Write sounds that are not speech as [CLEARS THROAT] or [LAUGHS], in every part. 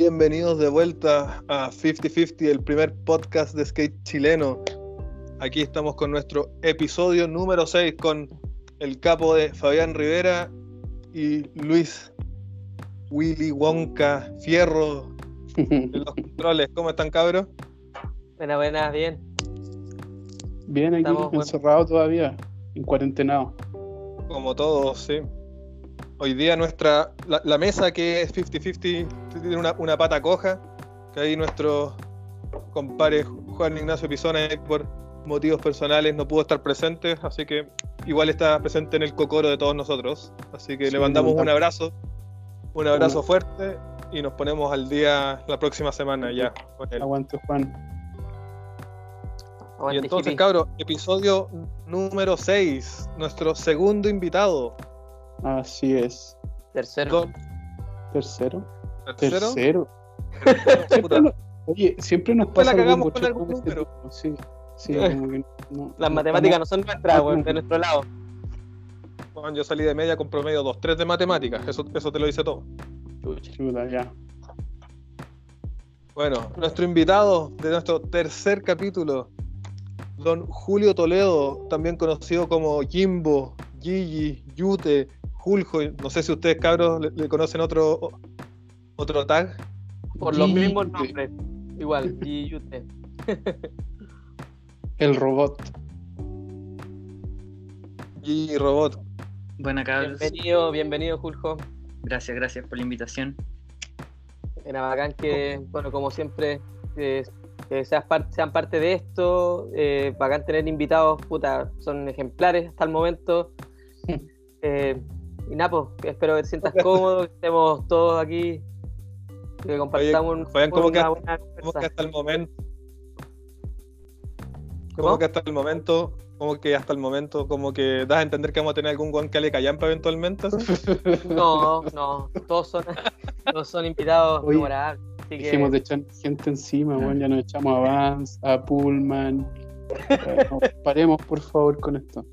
Bienvenidos de vuelta a 50-50, el primer podcast de skate chileno. Aquí estamos con nuestro episodio número 6 con el capo de Fabián Rivera y Luis Willy Wonka Fierro en los [LAUGHS] controles. ¿Cómo están, cabros? Buenas, buenas, bien. Bien, aquí Estamos, bueno. encerrado todavía, en cuarentenado. Como todos, sí. Hoy día nuestra, la, la mesa que es 50-50 tiene una, una pata coja, que ahí nuestro compadre Juan Ignacio Pisona por motivos personales no pudo estar presente, así que igual está presente en el cocoro de todos nosotros. Así que Sí, le mandamos un abrazo, un abrazo Bueno. fuerte y nos ponemos al día la próxima semana ya con él. Aguante, Juan. Y entonces, cabros, episodio número 6, nuestro segundo invitado, Así es. Tercero. Tercero. Tercero. Tercero. Puta, Siempre nos- oye, siempre nos la pasa algo cagamos con algún este número. tipo, Sí, sí, Eh. como que no- Las no matemáticas no son nuestras, de nuestro lado. Juan, yo salí de media con promedio 2-3 de matemáticas, eso, eso te lo dice todo. Chuta, ya. Bueno, nuestro invitado de nuestro tercer capítulo, don Julio Toledo, también conocido como Jimbo, Gigi, Yute, Juljo, no sé si ustedes cabros le, le conocen otro otro tag. Por los mismos nombres. Igual, y Yute. [LAUGHS] El robot. Gigi Robot. Buena cabros. Bienvenido, bienvenido, Juljo. Gracias, gracias por la invitación. Era bacán que, bueno, como siempre, seas par- sean parte de esto. Eh, bacán tener invitados, puta, son ejemplares hasta el momento. Eh, y nada, pues, espero que te sientas cómodo, que estemos todos aquí, que compartamos un- Fabián, ¿cómo una que- buena Como que hasta el momento. ¿Cómo? Como que hasta el momento, como que hasta el momento, como que das a entender que vamos a tener algún guan que le callampa eventualmente. [LAUGHS] No, no, todos son, [LAUGHS] todos son invitados Oye, memorables. Así que, Dejemos de echar gente encima, Ah. weón. Ya nos echamos a Vance, a Pullman. [LAUGHS] Eh, no, paremos, por favor, con esto.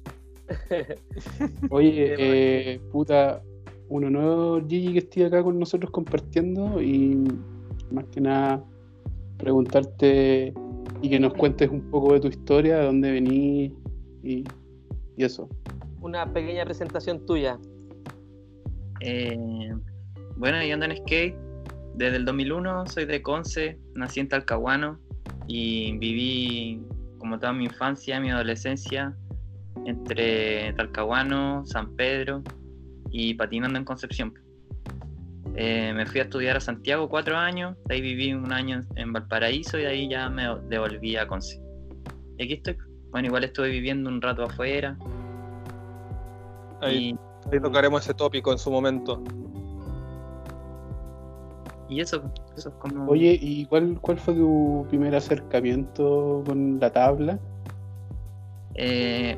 [LAUGHS] Oye, eh, puta, uno nuevo Gigi que esté acá con nosotros compartiendo y más que nada preguntarte y que nos cuentes un poco de tu historia, de dónde venís y, y eso. una pequeña presentación tuya. Eh, bueno, yo ando en skate desde el 2001, soy de Conce, nací en Talcahuano y viví como toda mi infancia, mi adolescencia entre Talcahuano, San Pedro y patinando en Concepción. Eh, me fui a estudiar a Santiago cuatro años, de ahí viví un año en Valparaíso y de ahí ya me devolví a Conce. Y aquí estoy. Bueno, igual estuve viviendo un rato afuera. Ahí, Y, ahí tocaremos ese tópico en su momento. y eso, eso es como... Oye, ¿y cuál, cuál fue tu primer acercamiento con la tabla? Eh,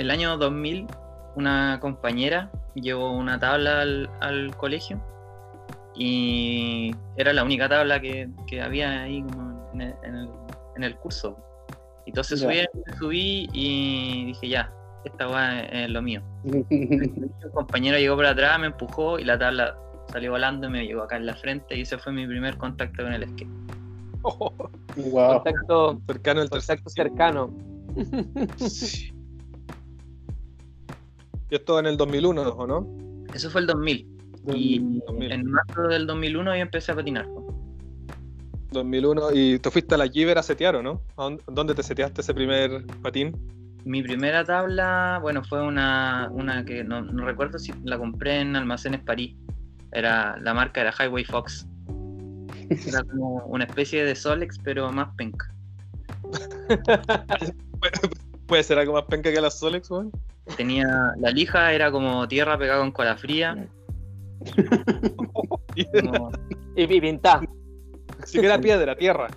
el año 2000, una compañera llevó una tabla al, al colegio y era la única tabla que, que había ahí como en el, en el- en el curso. Entonces Ya. subí, subí y dije, ya, esta va es lo mío. [LAUGHS] Un compañero llegó por atrás, me empujó y la tabla salió volando y me llegó acá en la frente y ese fue mi primer contacto con el skate. wow. Contacto, cercano tercer. contacto cercano. [LAUGHS] Y esto en el 2001, ¿o no? Eso fue el 2000 y 2000. en marzo del 2001 yo empecé a patinar. po. 2001. Y te fuiste a la Giver a setear, ¿o no? ¿A dónde- ¿Dónde te seteaste ese primer patín? Mi primera tabla, bueno, fue una, una que no, no recuerdo si la compré en Almacenes París. Era, la marca era Highway Fox. Era [LAUGHS] como una especie de Solex, pero más penca. [LAUGHS] Puede ser algo más penca que las Solex, weón. Tenía, la lija era como tierra pegada con cola fría. [LAUGHS] como Y, y pintá. Siquiera piedra, tierra.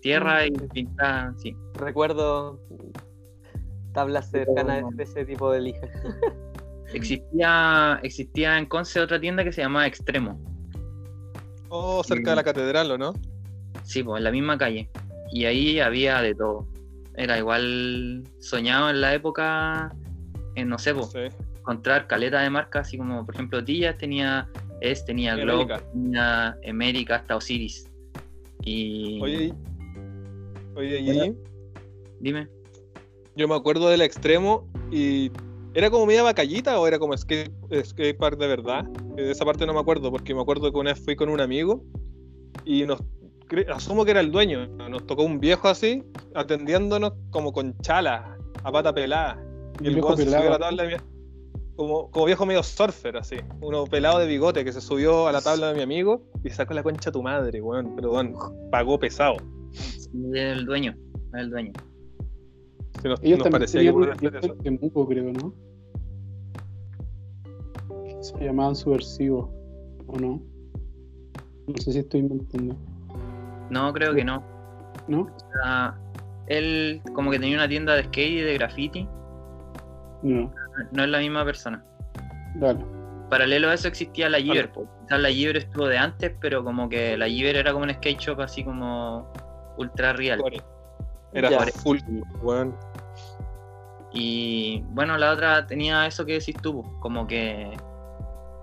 tierra y pintada, sí. Recuerdo tablas cercanas de ese tipo de lija. [LAUGHS] Existía, existía en Conce otra tienda que se llamaba Extremo. Oh, cerca de la catedral, ¿o no? Sí, pues en la misma calle. Y ahí había de todo. Era igual soñado en la época, en no sé, Sí. encontrar caleta de marcas, así como por ejemplo Dillas tenía Es, tenía Y Globe, tenía América hasta Osiris. Y Oye, y- oye. Gigi, dime, yo me acuerdo del extremo y ¿era como media bacallita o era como skate, skate park de verdad? De esa parte no me acuerdo, porque me acuerdo que una vez fui con un amigo y nos asumo que era el dueño. Nos tocó un viejo así, atendiéndonos como con chalas, a pata pelada. Y el Viejo se subió a la tabla de mi- como, como viejo medio surfer, así. Uno pelado de bigote que se subió a la tabla de mi amigo y sacó la concha a tu madre, weón. Pero weón, pagó pesado. el dueño, el dueño. Si nos, Ellos nos también parecía que una Temuco, creo, ¿no? Se llamaban Subversivos, ¿o no? No sé si estoy mintiendo. No, creo que no. ¿No? O sea, él como que tenía una tienda de skate y de graffiti. No. No es la misma persona. Dale. Paralelo a eso existía la Giver. Quizás la Giver estuvo de antes, pero como que la Giver era como un skate shop así como ultra real. Era Ya. full, weón. Y bueno, la otra tenía eso que decís tú, como que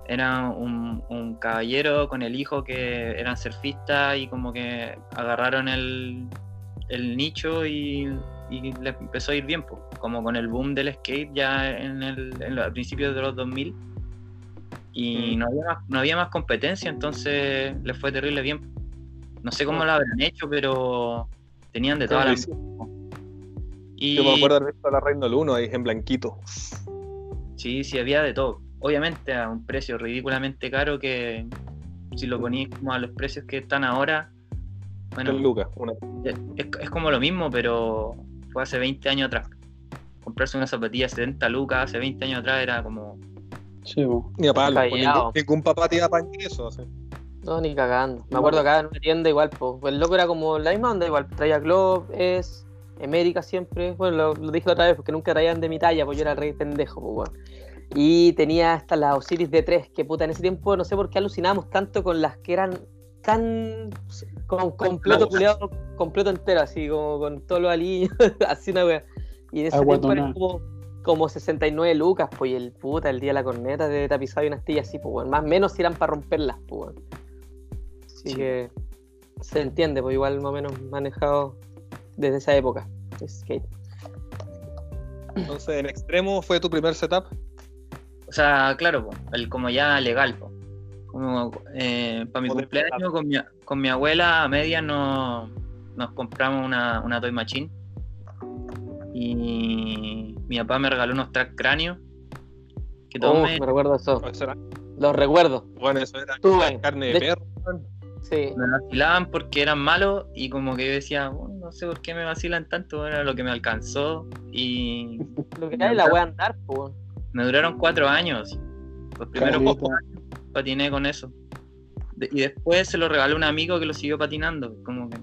era un, un caballero con el hijo que eran surfistas y como que agarraron el, el nicho y, y les empezó a ir bien, po, como con el boom del skate ya en el, en los- a principios de los 2000 y Mm. no, había más, no había más competencia, entonces les fue terrible bien. No sé cómo Oh. lo habrán hecho, pero tenían de todas las... Y... Yo me acuerdo haber visto la Reina del 1 ahí en blanquito. Sí, sí, había de todo. Obviamente a un precio ridículamente caro que si lo ponéis como a los precios que están ahora, bueno, lucas, una. es, es como lo mismo, pero fue hace 20 años atrás. Comprarse una zapatilla 70 lucas hace 20 años atrás era como... Po. Ni a palo, ningún, ningún papá te iba a pagar eso. así. No, ni cagando. Me acuerdo acá en una tienda igual, pues. El loco era como la misma onda, igual. Traía Globe, es, América siempre. Bueno, lo, lo dije la otra vez porque nunca traían de mi talla, pues yo era re pendejo, pues, weón. Y tenía hasta la Osiris D3, que puta, en ese tiempo no sé por qué alucinábamos tanto con las que eran tan. con completo culiado, completo entero, así, como con todos los aliños, [LAUGHS] así una wea. Y en ese tiempo eran como, como 69 lucas, pues, y el puta, el día de la corneta de tapizado y una astilla así, pues, weón. Más o menos si eran para romperlas, pues, weón. Así Sí. que se entiende, pues igual más o menos manejado desde esa época. Skate. Entonces, en extremo fue tu primer setup. O sea, claro, po, el como ya legal. po. Como eh, para mi cumpleaños con mi, con mi abuela a media nos, nos compramos una, una Toy Machine. Y mi papá me regaló unos track cráneos. Que todos Oh, me, me recuerdo eso. Eso era, Los recuerdo. bueno, eso era Tuve. carne de, De- perro. Sí. me vacilaban porque eran malos y como que yo decía, "Bueno, no sé por qué me vacilan tanto, era lo que me alcanzó y [LAUGHS] Lo que hay la wea andar, pues. Me duraron cuatro años. Los primeros pocos años patiné con eso. De- y después se lo regaló un amigo que lo siguió patinando, como que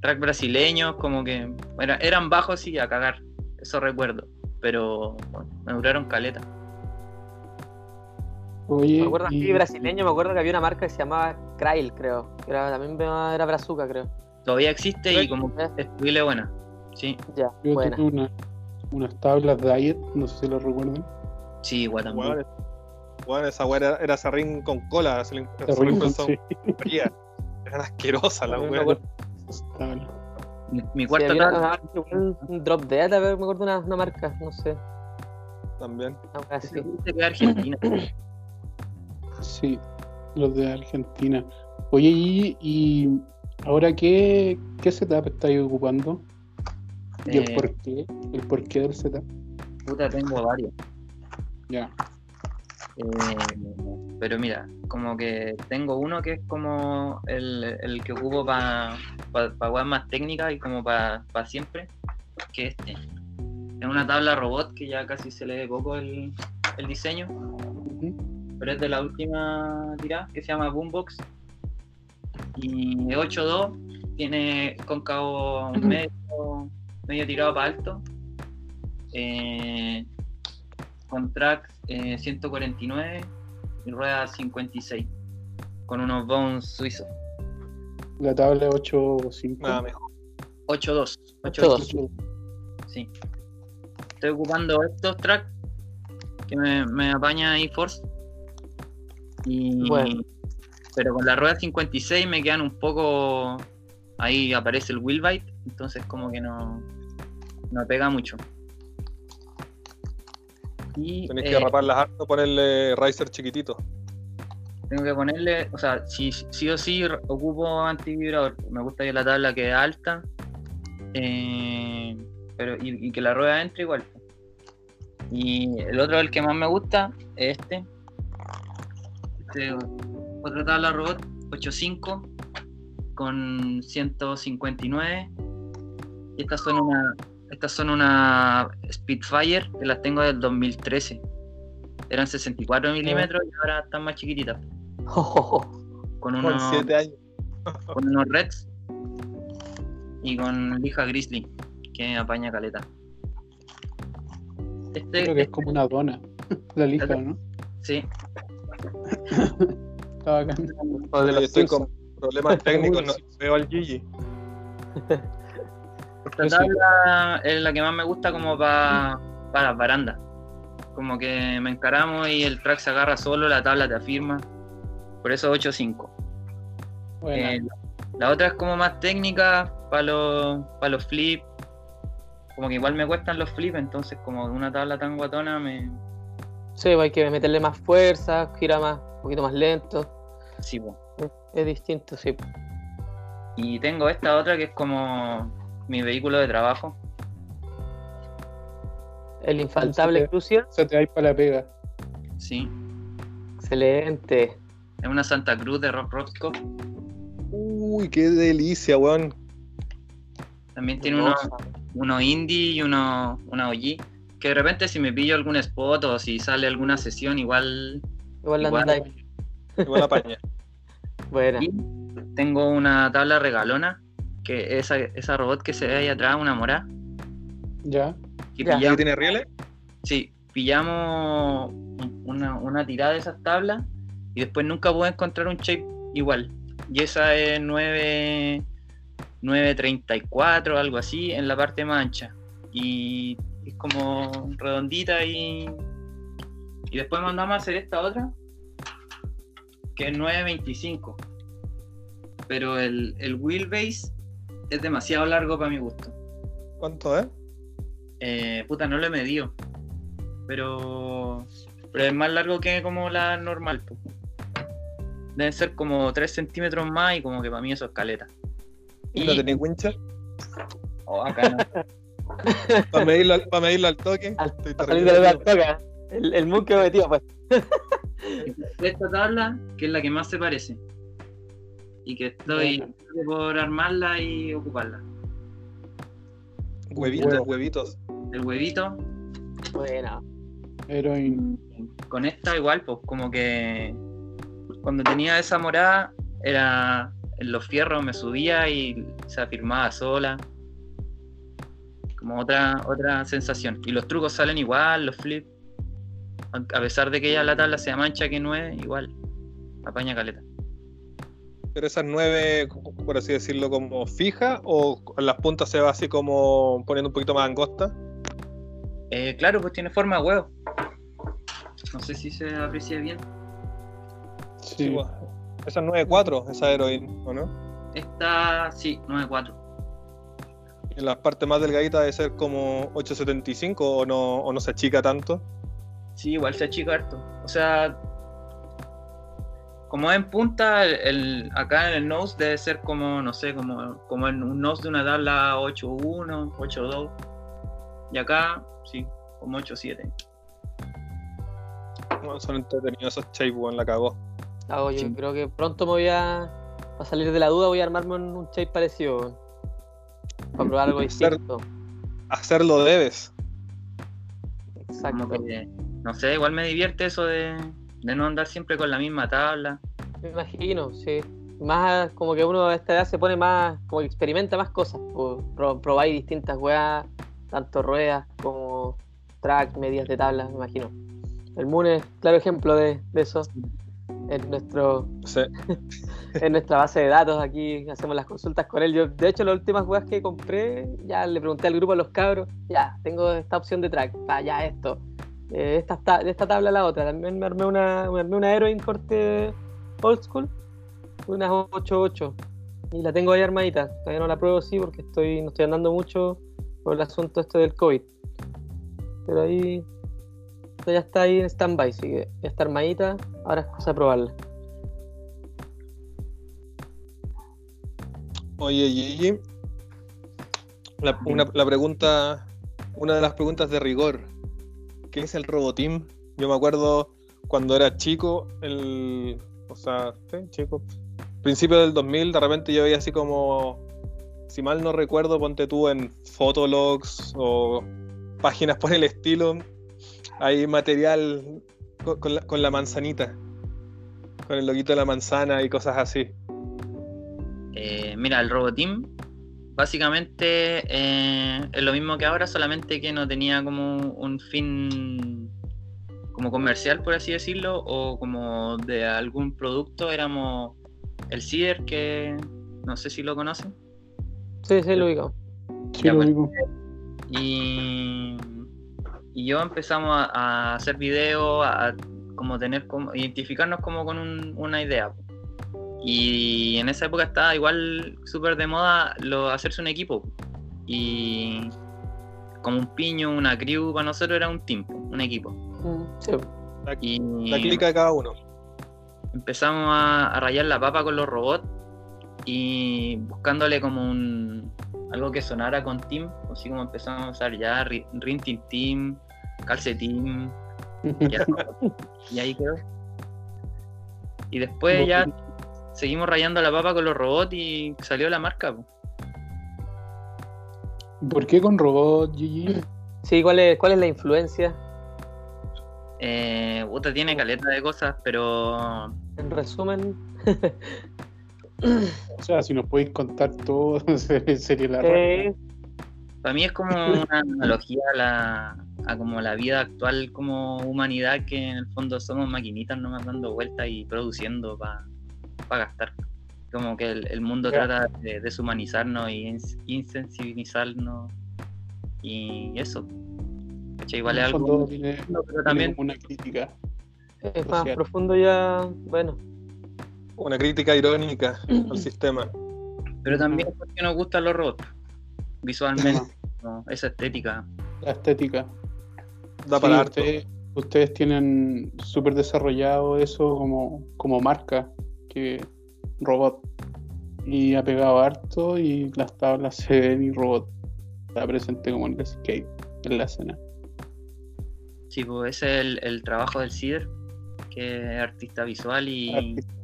track brasileños, como que era- eran bajos y a cagar, eso recuerdo, pero bueno, me duraron caleta. Oye, Me acuerdo y- aquí brasileño, me acuerdo que había una marca que se llamaba Krail, creo. Que era, también era brazuca, creo. Todavía existe y como Eh, es buena. Sí, Ya, Yo buena. Unas tablas Diet, no sé si lo recuerdan. sí, Guatemala. Weón, weón, esa weá era, era serrín con cola. Se le, se le Terrible, empezó sí, fría. Eran asquerosas las También me weas. acuerdo. tablas. Mi, mi Sí, cuarta tabla- igual, un drop dead, a ver, me acuerdo una, una marca, no sé. También. Wea así. de Argentina. [CLEARS THROAT] Sí, los de Argentina. Oye, y, y ahora qué, qué setup estáis ocupando? ¿Y el Eh, por qué? ¿El por qué del setup? Puta, tengo varios. Ya. Eh, pero mira, como que tengo uno que es como el, el que ocupo para pa, pa más técnicas y como para siempre, que este. Es una tabla robot que ya casi se le ve poco el, el diseño, pero es de la última tirada que se llama Boombox. Y es 8.2, tiene cóncavo medio, medio tirado para alto. Eh, con track eh, 149 y rueda 56 con unos bones suizos La tabla es 8.5. Nada mejor. 8.2 8.2. 8.2 sí estoy ocupando estos tracks que me, me apaña eForce Y, Bueno. Pero con la rueda 56 me quedan un poco. Ahí aparece el wheel bite, entonces como que no, no pega mucho. Y Tenés eh, que raparlas harto, ponerle riser chiquitito. tengo que ponerle, o sea, si sí o sí ocupo antivibrador. Me gusta que la tabla quede alta, eh, pero y, y que la rueda entre igual. Y el otro, el que más me gusta, es este. Este, otra tabla robot 8.5 con 159. Y estas son una, estas son una Spitfire que las tengo del 2013. Eran 64 milímetros y ahora están más chiquititas. Con Con unos, 7 años. con unos Reds y con lija Grizzly, que apaña caleta. Este, Creo que es como una dona. [LAUGHS] La lija, ¿no? sí, [COUGHS] Está bacán. Estoy con problemas [LAUGHS] técnicos, no veo al Gigi. [LAUGHS] esta tabla es la que más me gusta como pa- para las barandas. Como que me encaramos y el track se agarra solo, la tabla te afirma. Por eso 8.5. Bueno, Eh, la otra es como más técnica para los, para los flips. Como que igual me cuestan los flips, entonces como una tabla tan guatona me... Sí, pues hay que meterle más fuerza, gira más, un poquito más lento. Sí, po. Es, es distinto, sí. Y tengo esta otra que es como mi vehículo de trabajo. El infaltable Crucial, se te va a ir para la pega. Sí. excelente. Es una Santa Cruz de Rock Roscoe. Uy, qué delicia, weón. También tiene uno, uno indie y uno, una OG. Que de repente si me pillo algún spot o si sale alguna sesión, igual. Igual la Igual. apaña. [LAUGHS] Buena. Y tengo una tabla regalona. Que esa, esa robot que se ve ahí atrás, una morada. Ya. Que Ya. ¿Y pillamos- tiene rieles? Sí, pillamos un- una, una tirada de esas tablas y después nunca pude encontrar un shape igual. Y esa es 9, 934, algo así, en la parte más ancha. Y es como redondita y. Y después mandamos a hacer esta otra, que es 925. Pero el, el wheelbase es demasiado largo para mi gusto. ¿Cuánto es? Eh, puta, no lo he medido. Pero. Pero es más largo que como la normal. po. Deben ser como 3 centímetros más y como que para mí eso es caleta. ¿Y no tenés wincha? Oh, acá no. [LAUGHS] Para medirlo, al- pa' medirlo al toque. Al- Para la perdido. toca. El, el moon que me metió, pues. Esta tabla, que es la que más se parece. Y que estoy por armarla y ocuparla. Huevitos, Huevo. huevitos. El huevito, Buena. Heroin. con esta igual, pues como que cuando tenía esa morada, era en los fierros me subía y se afirmaba sola. Como otra, otra sensación. Y los trucos salen igual, los flips. A pesar de que ya la tabla sea mancha que no es, igual. Apaña caleta. Pero esas nueve, por así decirlo, como fija o en las puntas se va así como poniendo un poquito más angosta. Eh, claro, pues tiene forma de huevo. No sé si se aprecia bien. Sí. pues. Esa es 9.4, esa heroína, ¿o no? Esta, sí, 9.4. En las partes más delgaditas debe ser como 8.75 o no, o no se achica tanto. Sí, igual se achica harto. O sea, como es en punta, el, el- acá en el nose debe ser como, no sé, como, como en un nose de una tabla 8.1, 8.2. Y acá, sí, como 8.7. Bueno, son entretenidos esos shapes, weón, la cagó. Ah, yo Sí. creo que pronto me voy a. Para salir de la duda, voy a armarme un, un shape parecido. weón. Para probar algo Hacer- distinto. Hacerlo debes. Exacto. Que, no sé, igual me divierte eso de, de no andar siempre con la misma tabla. Me imagino, sí. Más como que uno a esta edad se pone más, como que experimenta más cosas. Pro- probáis distintas weas, tanto ruedas como track, medias de tabla, me imagino. El Moon es claro ejemplo de, de eso. En, nuestro, Sí. [LAUGHS] en nuestra base de datos aquí hacemos las consultas con él. Yo, de hecho, las últimas weas que compré, ya le pregunté al grupo a los cabros, ya, tengo esta opción de track, pa, ya esto. De esta, ta- de esta tabla a la otra. También me armé una, me armé una Heroin corte old school, unas 8.8. Y la tengo ahí armadita. Todavía no la pruebo, sí, porque estoy, no estoy andando mucho por el asunto este del COVID. Pero ahí ya está ahí en stand-by, así que ya está armadita. Ahora es cosa de probarla. Oye, Gigi, la, una, la pregunta, una de las preguntas de rigor, ¿qué es el Roboteam? Yo me acuerdo cuando era chico, el, o sea, sí, chico, principio del 2000, de repente yo veía así como, si mal no recuerdo, ponte tú en Fotologs o páginas por el estilo, hay material con, la manzanita, con el loguito de la manzana y cosas así. Eh, mira, el Roboteam básicamente eh, es lo mismo que ahora, solamente que no tenía como un fin como comercial, por así decirlo, o como de algún producto. Éramos el CIDER, que no sé si lo conocen. Sí, sí, lo ubico. Sí, Ya, lo bueno. digo. Y, y yo empezamos a, a hacer videos, a, a como tener como identificarnos como con un- una idea. Y en esa época estaba igual súper de moda lo, hacerse un equipo. Y como un piño, una crew, para nosotros era un team, un equipo. Mm, sí. La, Y la clica de cada uno. empezamos a, a rayar la papa con los robots y buscándole como un algo que sonara con Team, así como empezamos a usar ya Ri- Rintin Team, Calcetín, [LAUGHS] y ahí quedó. Y después ya seguimos rayando la papa con los robots y salió la marca. po. ¿Por qué con robot, Gigi? Sí, ¿cuál es, cuál es la influencia? Eh, puta, tiene caleta de cosas, pero En resumen, O sea, si nos podéis contar todo, [LAUGHS] se- sería la eh, Para mí es como una analogía a, la, a como la vida actual como humanidad, que en el fondo somos maquinitas nomás dando vueltas y produciendo para gastar. Como que el, el mundo trata de deshumanizarnos y ins- insensibilizarnos y eso. ¿Cachai? Igual es algo, tiene, pero también una crítica. es más Social. profundo ya, bueno, Una crítica irónica al [CLEARS THROAT] sistema. pero también es porque nos gustan los robots visualmente, [LAUGHS] ¿no? esa estética. La estética. Da Sí, para harto. ustedes, ustedes tienen súper desarrollado eso como, como marca, que robot. Y ha pegado harto y las tablas se ven y robot está presente como en el skate, en la escena. Sí, pues ese es el, el trabajo del CIDER, que es artista visual y Artista.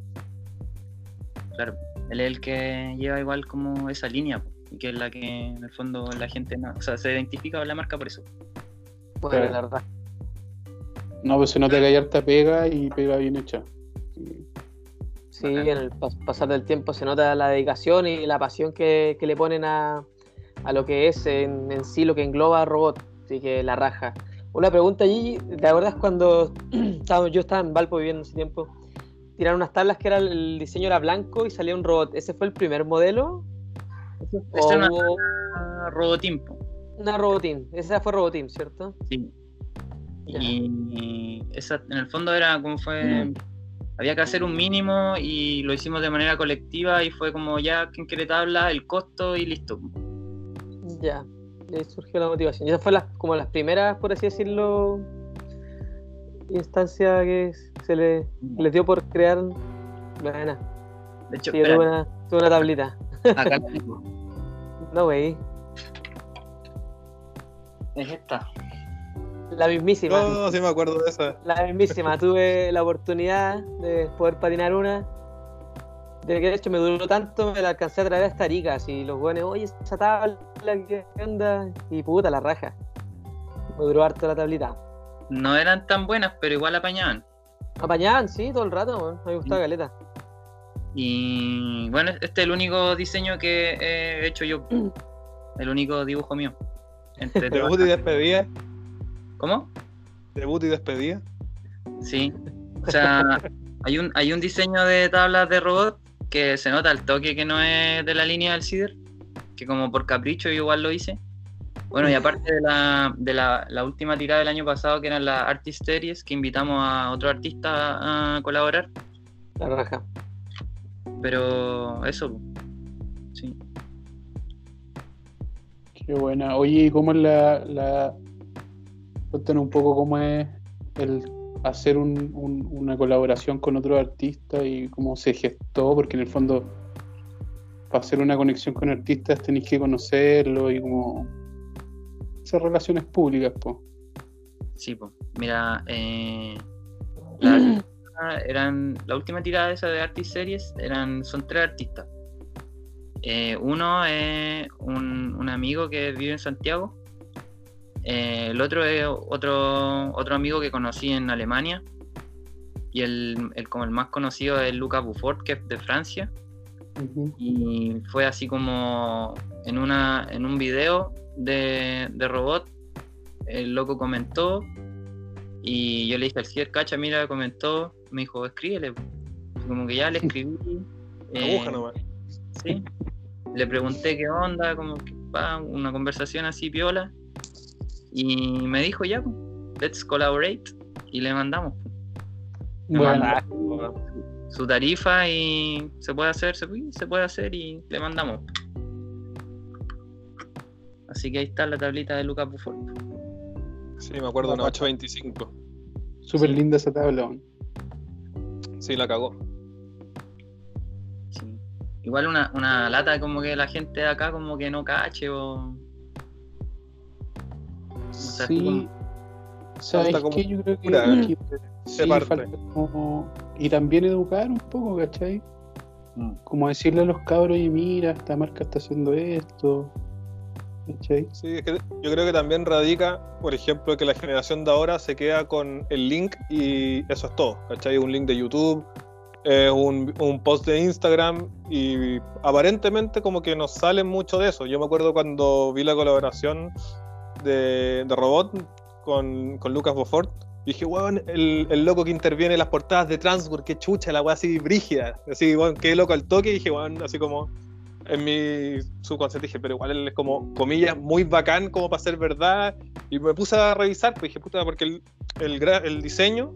claro, él es el que lleva igual como esa línea y que es la que en el fondo la gente no, o sea, se identifica con la marca por eso. Claro. la verdad. No, pues se nota que hay harta pega y pega bien hecha. Sí. Sí, en el pas- pasar del tiempo se nota la dedicación y la pasión que, que le ponen a, a lo que es en, en sí, lo que engloba a robot. Así que la raja. Una pregunta, Gigi, ¿te acuerdas cuando [CLEARS THROAT] yo estaba en Valpo viviendo ese tiempo? Tiraron unas tablas que era el, diseño era blanco y salía un robot. ¿Ese fue el primer modelo? Esa ¿O es una, hubo una robotín? Esa fue robotín, ¿cierto? sí. Ya. Y esa en el fondo era como fue, había que hacer un mínimo y lo hicimos de manera colectiva y fue como ya, ¿quién quiere tabla? El costo y listo. Ya, ahí surgió la motivación. Y esas fueron las, como las primeras, por así decirlo, instancias que se le, les dio por crear. Buena. De hecho, Sí, tuve una, tuve una tablita. acá [LAUGHS] la. No, güey. es esta. La mismísima. No, sí me acuerdo de esa. La mismísima. tuve la oportunidad de poder patinar una. De que de hecho me duró tanto, me la alcancé a traer hasta Arica. Así los buenos, oye, esa tabla, ¿qué onda? Y puta, la raja. Me duró harto la tablita. No eran tan buenas, pero igual apañaban. Apañaban, sí, todo el rato. Me gustaba caleta. Y bueno, este es el único diseño que he hecho yo. [CLEARS THROAT] El único dibujo mío. Entre Debut y despedida. ¿Cómo? Debut y despedida. Sí. O sea, [LAUGHS] hay un, hay un diseño de tablas de robot que se nota al toque que no es de la línea del CIDER. Que como por capricho yo igual lo hice. Bueno, y aparte de, la, de la, la última tirada del año pasado, que eran las Artist Series, que invitamos a otro artista a colaborar. La raja. Pero eso, sí. Qué buena. Oye, ¿y ¿cómo es la, la... Cuéntanos un poco cómo es el hacer un- un- una colaboración con otro artista y cómo se gestó, porque en el fondo para hacer una conexión con artistas tenéis que conocerlo y como esas relaciones públicas, pues. Sí, pues. Mira, eh, la, [CLEARS THROAT] eran, la última tirada esa de Artist Series eran, son tres artistas. Eh, uno es un, un amigo que vive en Santiago. Eh, el otro es otro, otro amigo que conocí en Alemania. Y el, el- como el más conocido es Lucas Buffort, que es de Francia. Y fue así como en, una, en un video de, de robot, el loco comentó y yo le dije al Cier, cacha, mira, comentó, me dijo, escríbele. Y como que ya le escribí. [LAUGHS] eh, Aguja sí. Le pregunté qué onda, como que pa, una conversación así piola. Y me dijo ya, let's collaborate. Y le mandamos Bueno, su tarifa y se puede hacer, se, puede- se puede hacer y le mandamos. Así que ahí está la tablita de Lucas Buffon. Sí, me acuerdo, una 825. súper linda esa tabla. Sí, la cagó. Sí. Igual una, una lata como que la gente de acá como que no cache o... sea, Sí. ¿Sabes como qué? Yo creo que, pura, que se sí, parte. falta como- Y también educar un poco, ¿cachai? Mm. Como decirle a los cabros, y mira, esta marca está haciendo esto. ¿Cachai? Sí, es que yo creo que también radica, por ejemplo, que la generación de ahora se queda con el link y eso es todo, ¿cachai? Un link de YouTube, eh, un, un post de Instagram y aparentemente como que nos sale mucho de eso. Yo me acuerdo cuando vi la colaboración de, de Robot con, con Lucas Beaufort, dije, weón, el, el loco que interviene en las portadas de Transworld, qué chucha, la weá así brígida, así, weón, qué loco al toque, y dije, weón, así como en mi subconsciente dije, pero igual él es como, comillas, muy bacán como para ser verdad. Y me puse a revisar, pues dije, puta, porque el, el, el diseño,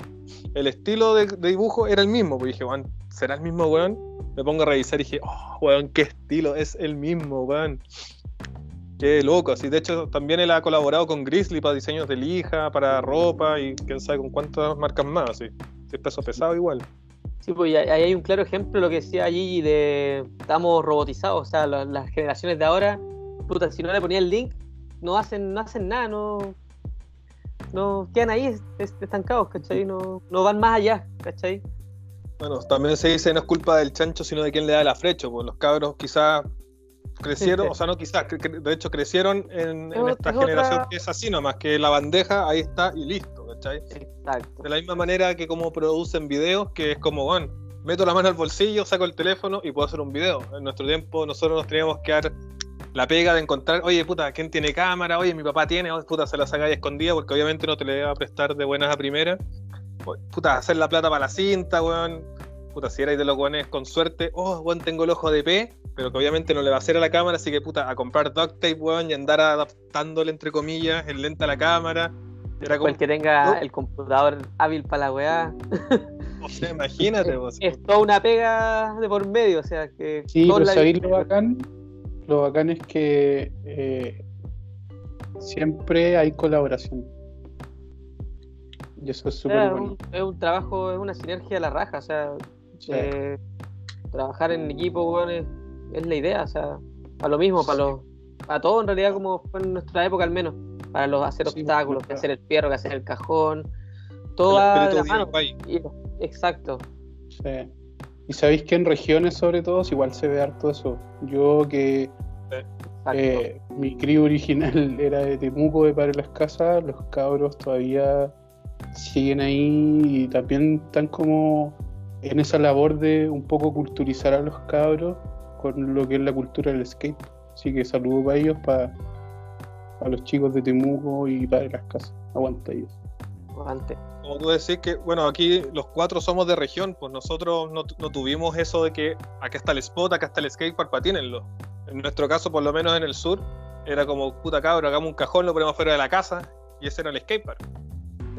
el estilo de, de dibujo era el mismo. Pues dije, weón, ¿será el mismo, weón? Me pongo a revisar y dije, oh, weón, qué estilo, es el mismo, weón. Qué loco, así. De hecho, también él ha colaborado con Grizzly para diseños de lija, para ropa y quién sabe con cuántas marcas más, así. Si es peso pesado igual. Sí, pues ahí hay un claro ejemplo de lo que decía Gigi de estamos robotizados, o sea, la- las generaciones de ahora, puta, si no le ponía el link, no hacen, no hacen nada, no, no quedan ahí es- es- estancados, ¿cachai? No, no van más allá, ¿cachai? Bueno, también se dice no es culpa del chancho, sino de quien le da la flecha, pues los cabros quizás crecieron, [LAUGHS] o sea, no quizás, cre- de hecho crecieron en, en Es esta otra- generación que es así nomás, que la bandeja ahí está y listo, ¿cachai? Exacto. De la misma manera que como producen videos, que es como, bueno, meto la mano al bolsillo, saco el teléfono y puedo hacer un video. En nuestro tiempo nosotros nos teníamos que dar la pega de encontrar, oye, puta, ¿quién tiene cámara? Oye, mi papá tiene, oh, puta, se la saca ahí escondida porque obviamente no te le va a prestar de buenas a primeras. Puta, hacer la plata para la cinta, weón. Puta, si erais de los weones con suerte, oh, weón, tengo el ojo de P, pero que obviamente no le va a hacer a la cámara, así que puta, a comprar duct tape, weón, y andar adaptándole, entre comillas, el lente a la cámara. Era O como, el que tenga No. el computador hábil para la weá, o sea, imagínate, vos. es toda una pega de por medio, o sea, que Sí, pero la- ¿sabéis lo bacán? Lo bacán es que eh, siempre hay colaboración. Y eso es súper bueno. un- es un trabajo, es una sinergia de la raja, o sea, Sí. eh, trabajar en equipo, weón, es, es la idea, o sea, para lo mismo, para los, para todo en realidad como fue en nuestra época al menos, para los hacer Sí, obstáculos, que hacer el fierro, que hacer el cajón, espíritu la mano. Y- exacto. Sí. Y sabéis que en regiones, sobre todo, igual se ve harto eso. Yo que eh, mi crío original [LAUGHS] era de Temuco, de Padre Las Casas, los cabros todavía siguen ahí y también están como en esa labor de un poco culturizar a los cabros con lo que es la cultura del skate. Así que saludo para ellos, para, para los chicos de Temuco y Padre Las Casas. Aguanta ellos. Antes. Como tú decís que, bueno, aquí los cuatro somos de región, pues nosotros no, no tuvimos eso de que acá está el spot, acá está el skatepark, patínenlo. En nuestro caso, por lo menos en el sur, era como, puta cabra, hagamos un cajón, lo ponemos fuera de la casa, y ese era el skatepark.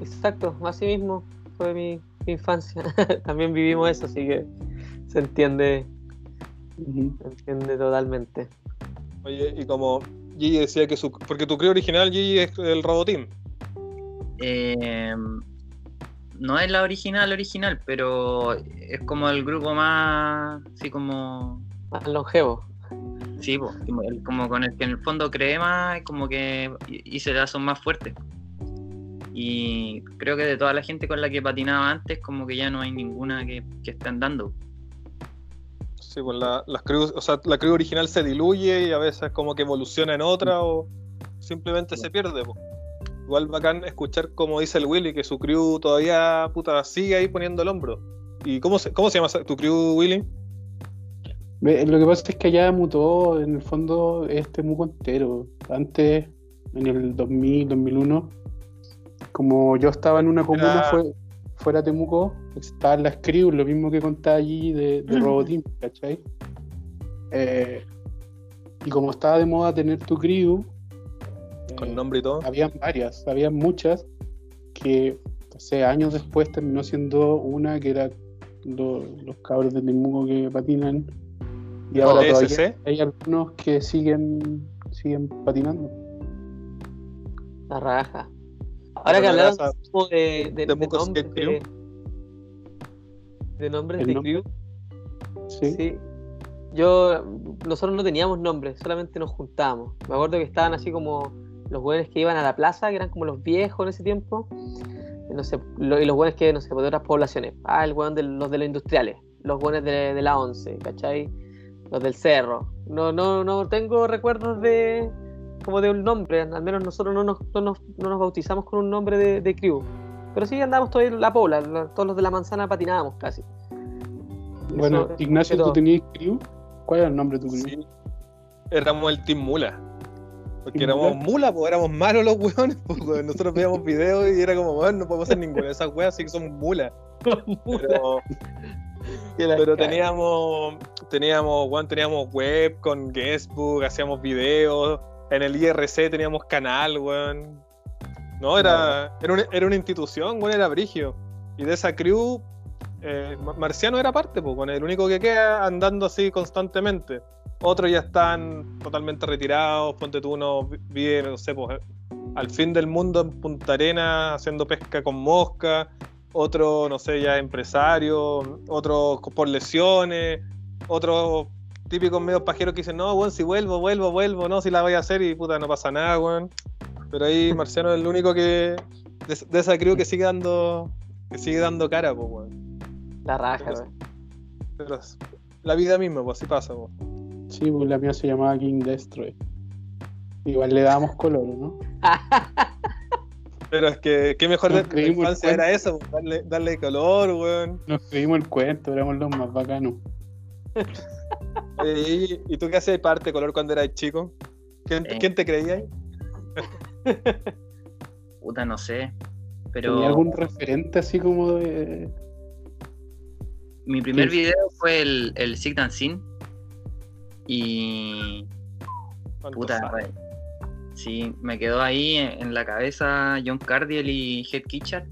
Exacto, así mismo fue mi, mi infancia. [LAUGHS] También vivimos eso, así que se entiende, Entiende totalmente. Oye, y como Gigi decía que su. Porque tu crío original, Gigi, es el Roboteam. Eh, no es la original, original, pero es como el grupo más, así como, Más longevo. sí, po, como, con el que en el fondo creé más, y como que hice lazos más fuertes. Y creo que de toda la gente con la que patinaba antes, como que ya no hay ninguna que, que esté andando. Sí, pues la, las crews, o sea, la crew original se diluye y a veces como que evoluciona en otra o simplemente se pierde. po. Igual bacán escuchar como dice el Willy, que su crew todavía puta, sigue ahí poniendo el hombro. ¿Y cómo se, cómo se llama tu crew, Willy? Lo que pasa es que allá mutó, en el fondo, este Temuco entero. Antes, en el 2000, 2001, como yo estaba en una comuna Era- fue- fuera de Temuco, estaban las crews, lo mismo que contaba allí de, de ¿cachai? Eh, y como estaba de moda tener tu crew, Con eh, nombre y todo. habían varias, habían muchas que, sé, años después terminó siendo una que era lo- los cabros de Temuco que patinan. Y Oh, ahora todavía hay algunos que siguen siguen patinando. La raja. Ahora que hablaron de, de, de nombres de, de nombres ¿El de nombre? crew. Sí. Sí. Yo, nosotros no teníamos nombres, solamente nos juntábamos. Me acuerdo que estaban así como los buenos que iban a la plaza, que eran como los viejos en ese tiempo. Y, no sé, lo- y los buenos que, no sé, de otras poblaciones. Ah, el buen de los de los industriales, los buenos de, de la 11, ¿cachai? Los del cerro. No, no, no tengo recuerdos de como de un nombre, al menos nosotros no nos, no nos, no nos bautizamos con un nombre de, de crew. Pero sí andábamos todos en la pobla, la- todos los de la manzana patinábamos casi. Bueno, Eso- Ignacio, pero- ¿tú tenías crew? ¿Cuál era el nombre de tu crew? Sí. Éramos el Team Mula. Porque ¿Team éramos Mula? mula, pues éramos malos los weones. pues. Nosotros veíamos [LAUGHS] videos y era como, bueno, no podemos hacer ninguna de esas weas, así que somos mula. Pero, [LAUGHS] pero teníamos, teníamos, weón, teníamos web con guestbook, hacíamos videos. En el IRC teníamos canal, weón. No, era, era, una, era una institución, weón, era brigio. Y de esa crew, eh, Ma- Marciano era parte, pues, el único que queda andando así constantemente. Otros ya están totalmente retirados, ponte tú uno vi- vive, no sé, pues, al fin del mundo en Punta Arena haciendo pesca con mosca, otro, no sé, ya empresario, otro por lesiones, otros típicos medios pajeros que dicen, no, weón, si vuelvo, vuelvo, vuelvo, no, si la voy a hacer y puta, no pasa nada, weón. Pero ahí [LAUGHS] Marciano es el único que, de, de esa crew que sigue dando, que sigue dando cara, pues, weón. La raja, weón. Pero es la vida misma, pues así pasa, pues. Sí, pues la mía se llamaba King Destroy. Igual le dábamos color, ¿no? Pero es que, qué mejor Nos de la infancia era eso, darle, darle color, weón. Nos creímos el cuento, éramos los más bacanos. [LAUGHS] ¿y, y tú qué hacías parte de color cuando eras chico? ¿Quién, Eh. quién te creía ahí? Puta, no sé. Pero ¿Tenía algún referente así como de. mi primer video fue el, el Sick and Sin. Y ¿Cuántos puta, años? sí, me quedó ahí en, en la cabeza John Cardiel y Head Kitchard.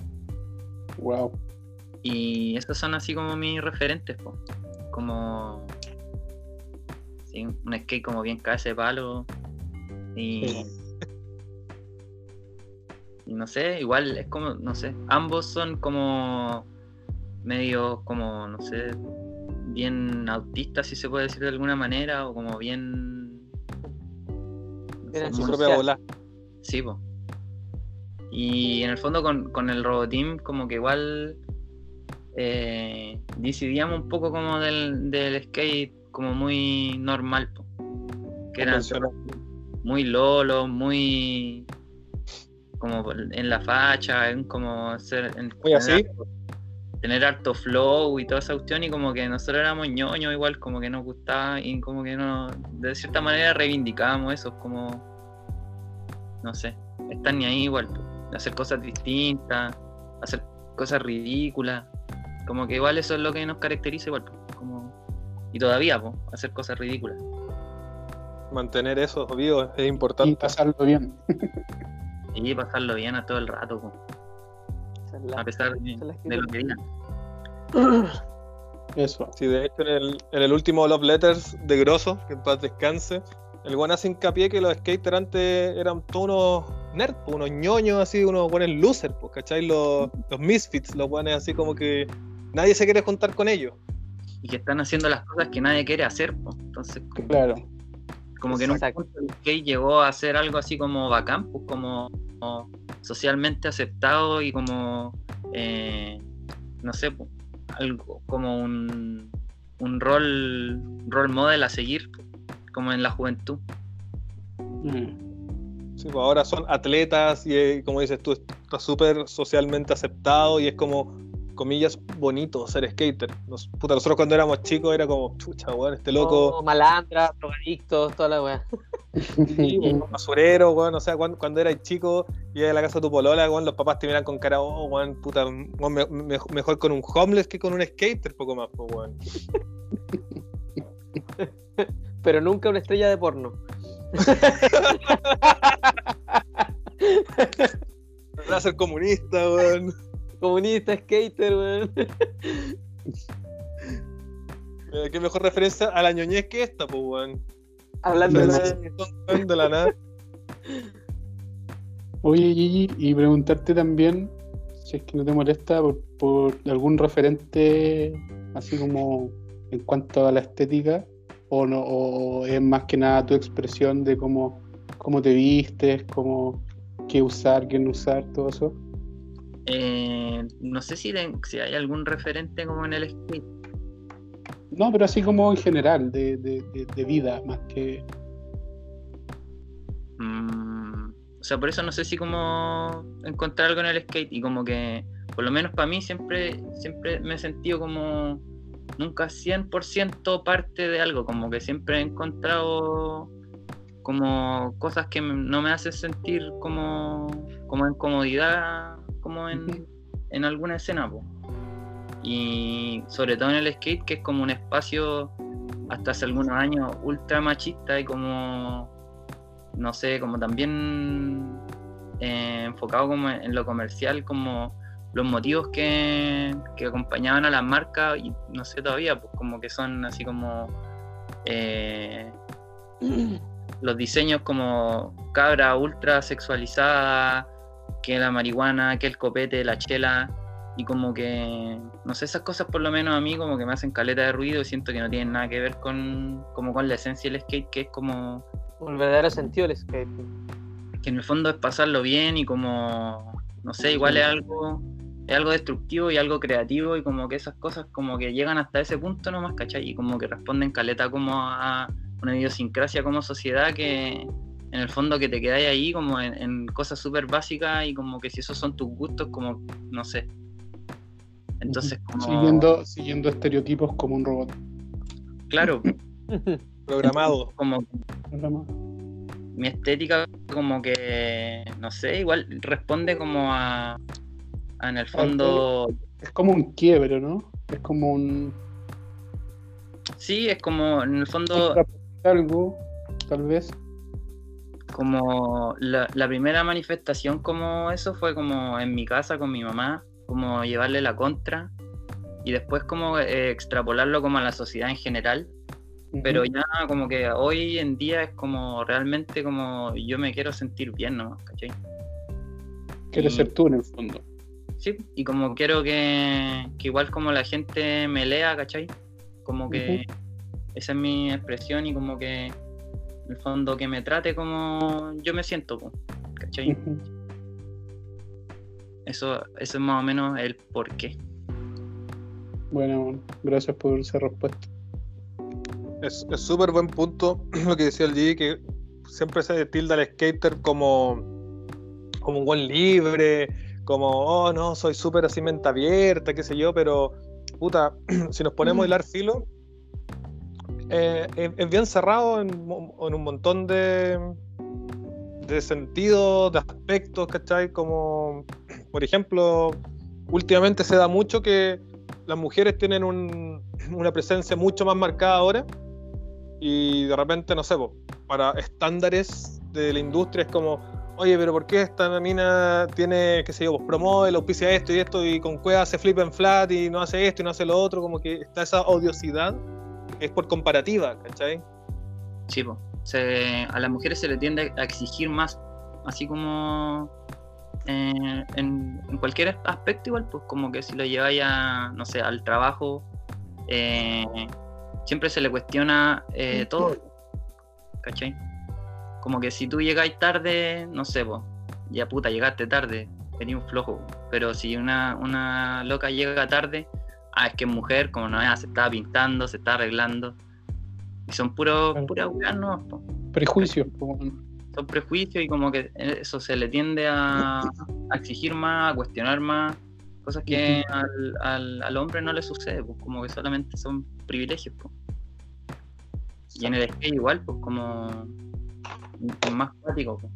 Wow. Y estos son así como mis referentes, po. como sí, un skate como bien cabeza de palo. Y, Sí. y no sé, igual es como, no sé, ambos son como medio como, no sé, bien autistas si se puede decir de alguna manera, o como bien... Bien Su propia bola. Sí. Y en el fondo con, con el Roboteam como que igual eh, decidíamos un poco como del, del skate como muy normal, po. que eran muy lolo, muy como en la facha, en como ser, en- tener, harto- tener harto flow y toda esa cuestión y como que nosotros éramos ñoños igual, como que nos gustaba y como que no, de cierta manera reivindicábamos eso, como no sé, estar ni ahí igual, po, hacer cosas distintas, hacer cosas ridículas, como que igual eso es lo que nos caracteriza igual, po, y todavía, po, hacer cosas ridículas. mantener eso vivo es Y importante. pasarlo bien. Y pasarlo bien a todo el rato, po, la- a pesar de, lo que digan. Eso. Sí, de hecho, en el, en el último Love Letters de Grosso, que en paz descanse, el buen hace hincapié que los skaters antes eran todos unos nerds, unos ñoños, así, unos buenos losers, pues, ¿cachai? Los, los misfits, los buenos así como que nadie se quiere juntar con ellos. Y que están haciendo las cosas que nadie quiere hacer, po. entonces como, Claro. como que en un Exacto. punto el skate llegó a ser algo así como bacán, pues como, como socialmente aceptado y como, eh, no sé, po, algo como un, un rol, rol model a seguir, como en la juventud. Mm. Sí, pues ahora son atletas y, eh, como dices tú, está súper socialmente aceptado y es como, comillas, bonito ser skater. Nos- puta, nosotros cuando éramos chicos era como, chucha, weón, este loco. Todo malandra, drogadictos, toda la weá. [LAUGHS] Basurero, weón, o sea, cuando, cuando eras chico y a la casa de tu polola, weón, los papás te miran con cara, oh, weón, puta, weón, me- me- mejor con un homeless que con un skater, poco más, pues, weón. [LAUGHS] Pero nunca una estrella de porno. Va a ser comunista, weón. Comunista, skater, weón. Qué mejor referencia a la ñoñez que esta, pues, weón. Hablando de la... De la nada. Oye, Gigi, y preguntarte también, si es que no te molesta, por, por algún referente así como en cuanto a la estética, o no, o es más que nada tu expresión de cómo, cómo te vistes, cómo qué usar, qué no usar, todo eso. Eh, no sé si, de- si hay algún referente como en el skate. No, pero así como en general, de, de, de- de vida, más que. Mm, o sea, por eso no sé si como encontrar algo en el skate y como que, por lo menos para mí, siempre, siempre me he sentido como nunca 100% parte de algo, como que siempre he encontrado como cosas que no me hacen sentir como, como en comodidad, como en, alguna escena. po. Y sobre todo en el skate, que es como un espacio hasta hace algunos años ultra machista y como no sé, como también eh, enfocado como en lo comercial, como los motivos que, que acompañaban a las marcas, y no sé todavía, pues como que son así como eh, [CLEARS THROAT] los diseños como cabra ultra sexualizada, que la marihuana, que el copete, la chela, y como que, no sé, esas cosas por lo menos a mí como que me hacen caleta de ruido y siento que no tienen nada que ver con, como con la esencia del skate, que es como Un verdadero sentido del skate. que en el fondo es pasarlo bien y como, no sé, igual es algo, es algo destructivo y algo creativo y como que esas cosas como que llegan hasta ese punto nomás, ¿cachai? Y como que responden caleta como a una idiosincrasia como sociedad que en el fondo que te quedáis ahí como en, en cosas súper básicas y como que si esos son tus gustos, como, no sé. Entonces como... Siguiendo, siguiendo estereotipos como un robot. Claro, [LAUGHS] Programado. como mi estética como que, no sé, igual responde como a, a en el fondo, Es como un quiebre, ¿no? Es como un. sí, es como en el fondo, algo, tal vez. Como la, la primera manifestación como eso fue como en mi casa con mi mamá, como llevarle la contra y después como eh, extrapolarlo como a la sociedad en general, pero ya como que hoy en día es como realmente como yo me quiero sentir bien nomás, ¿cachai? Quieres y- ser tú en el fondo. Sí, y como quiero que, que igual como la gente me lea, ¿cachai? Como que esa es mi expresión y como que en el fondo que me trate como yo me siento, po, ¿cachai? Eso, eso es más o menos el por qué. Bueno, gracias por esa respuesta. Es es súper buen punto [CLEARS THROAT] lo que decía el G, que siempre se tilda al skater como, como un buen libre, como, oh no, soy súper así mente abierta, qué sé yo, pero puta, [CLEARS THROAT] si nos ponemos a hilar filo, eh, es, bien cerrado en, en un montón de, de sentidos, de aspectos, ¿cachai? Como, por ejemplo, últimamente se da mucho que las mujeres tienen un- una presencia mucho más marcada ahora y de repente, no sé, po, para estándares de la industria es como, oye, pero ¿por qué esta mina tiene, qué sé yo, pues promueve, auspicia esto y esto y con cueva hace flip and flat y no hace esto y no hace lo otro? Como que está esa odiosidad, es por comparativa, ¿cachai? Sí, po. Se- a las mujeres se le tiende a exigir más, así como eh, en, en cualquier aspecto igual, pues como que si lo lleváis a, no sé, al trabajo, eh, siempre se le cuestiona eh, todo, ¿cachai? Como que si tú llegáis tarde, no sé, pues, ya puta, llegaste tarde, tenía un flojo, pero si una, una loca llega tarde, ah, es que mujer, como no es, se está pintando, se está arreglando, y son puros, puras ¿no? Prejuicios. son prejuicios y como que eso se le tiende a, a exigir más, a cuestionar más, cosas que al, al, al hombre no le sucede, pues como que solamente son privilegios. Pues. Y en el skate igual, pues como más cuático. pues.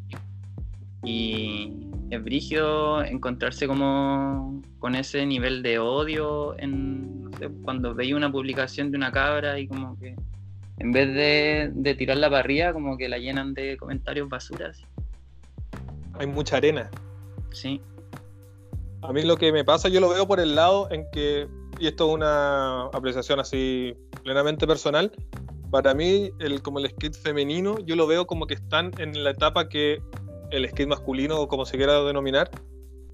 Y es brigio encontrarse como con ese nivel de odio en, no sé, cuando veía una publicación de una cabra y como que en vez de, de tirarla para arriba, como que la llenan de comentarios basuras. Hay mucha arena. Sí, A mí lo que me pasa, yo lo veo por el lado en que, y esto es una apreciación así plenamente personal, para mí, el, como el skate femenino, yo lo veo como que están en la etapa que el skate masculino, como se quiera denominar,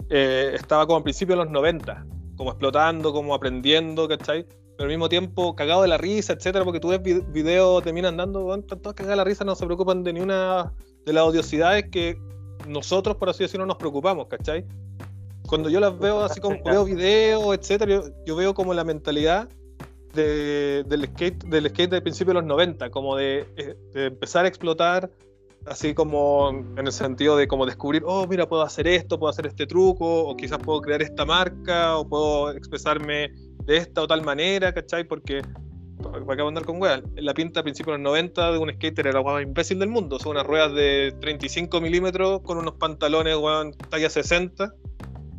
eh, estaba como al principio de los 90, como explotando, como aprendiendo, ¿cachai? Pero al mismo tiempo cagado de la risa, etcétera, porque tú ves vi- videos de minas andando, están todas cagadas de la risa, no se preocupan de ni una de las odiosidades que nosotros, por así decirlo, nos preocupamos, ¿cachai? Cuando yo las veo así como veo videos, etcétera, yo, yo veo como la mentalidad de- del skate del skate del principio de los 90, como de, eh, de empezar a explotar, así como en el sentido de como descubrir, oh, mira, puedo hacer esto, puedo hacer este truco, o quizás puedo crear esta marca, o puedo expresarme de esta o tal manera, ¿cachai? Porque, ¿para qué andar con weas? La pinta a principios de los 90 de un skater era la wea más imbécil del mundo, son unas ruedas de 35 milímetros con unos pantalones, weón, talla 60.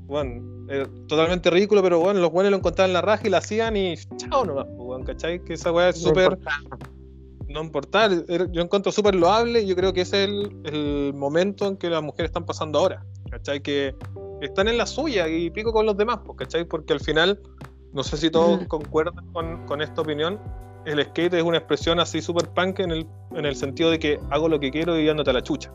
Weón, eh, totalmente ridículo, pero bueno, los buenos lo encontraban en la raja y la hacían y chao nomás, pues, weón, ¿cachai? Que esa weá es súper no importar. Yo encuentro súper loable y yo creo que ese es el, el momento en que las mujeres están pasando ahora. ¿Cachai? Que están en la suya y pico con los demás, pues, ¿cachai? Porque al final, no sé si todos concuerdan con, con esta opinión, el skate es una expresión así súper punk en el, en el sentido de que hago lo que quiero y dándote a la chucha.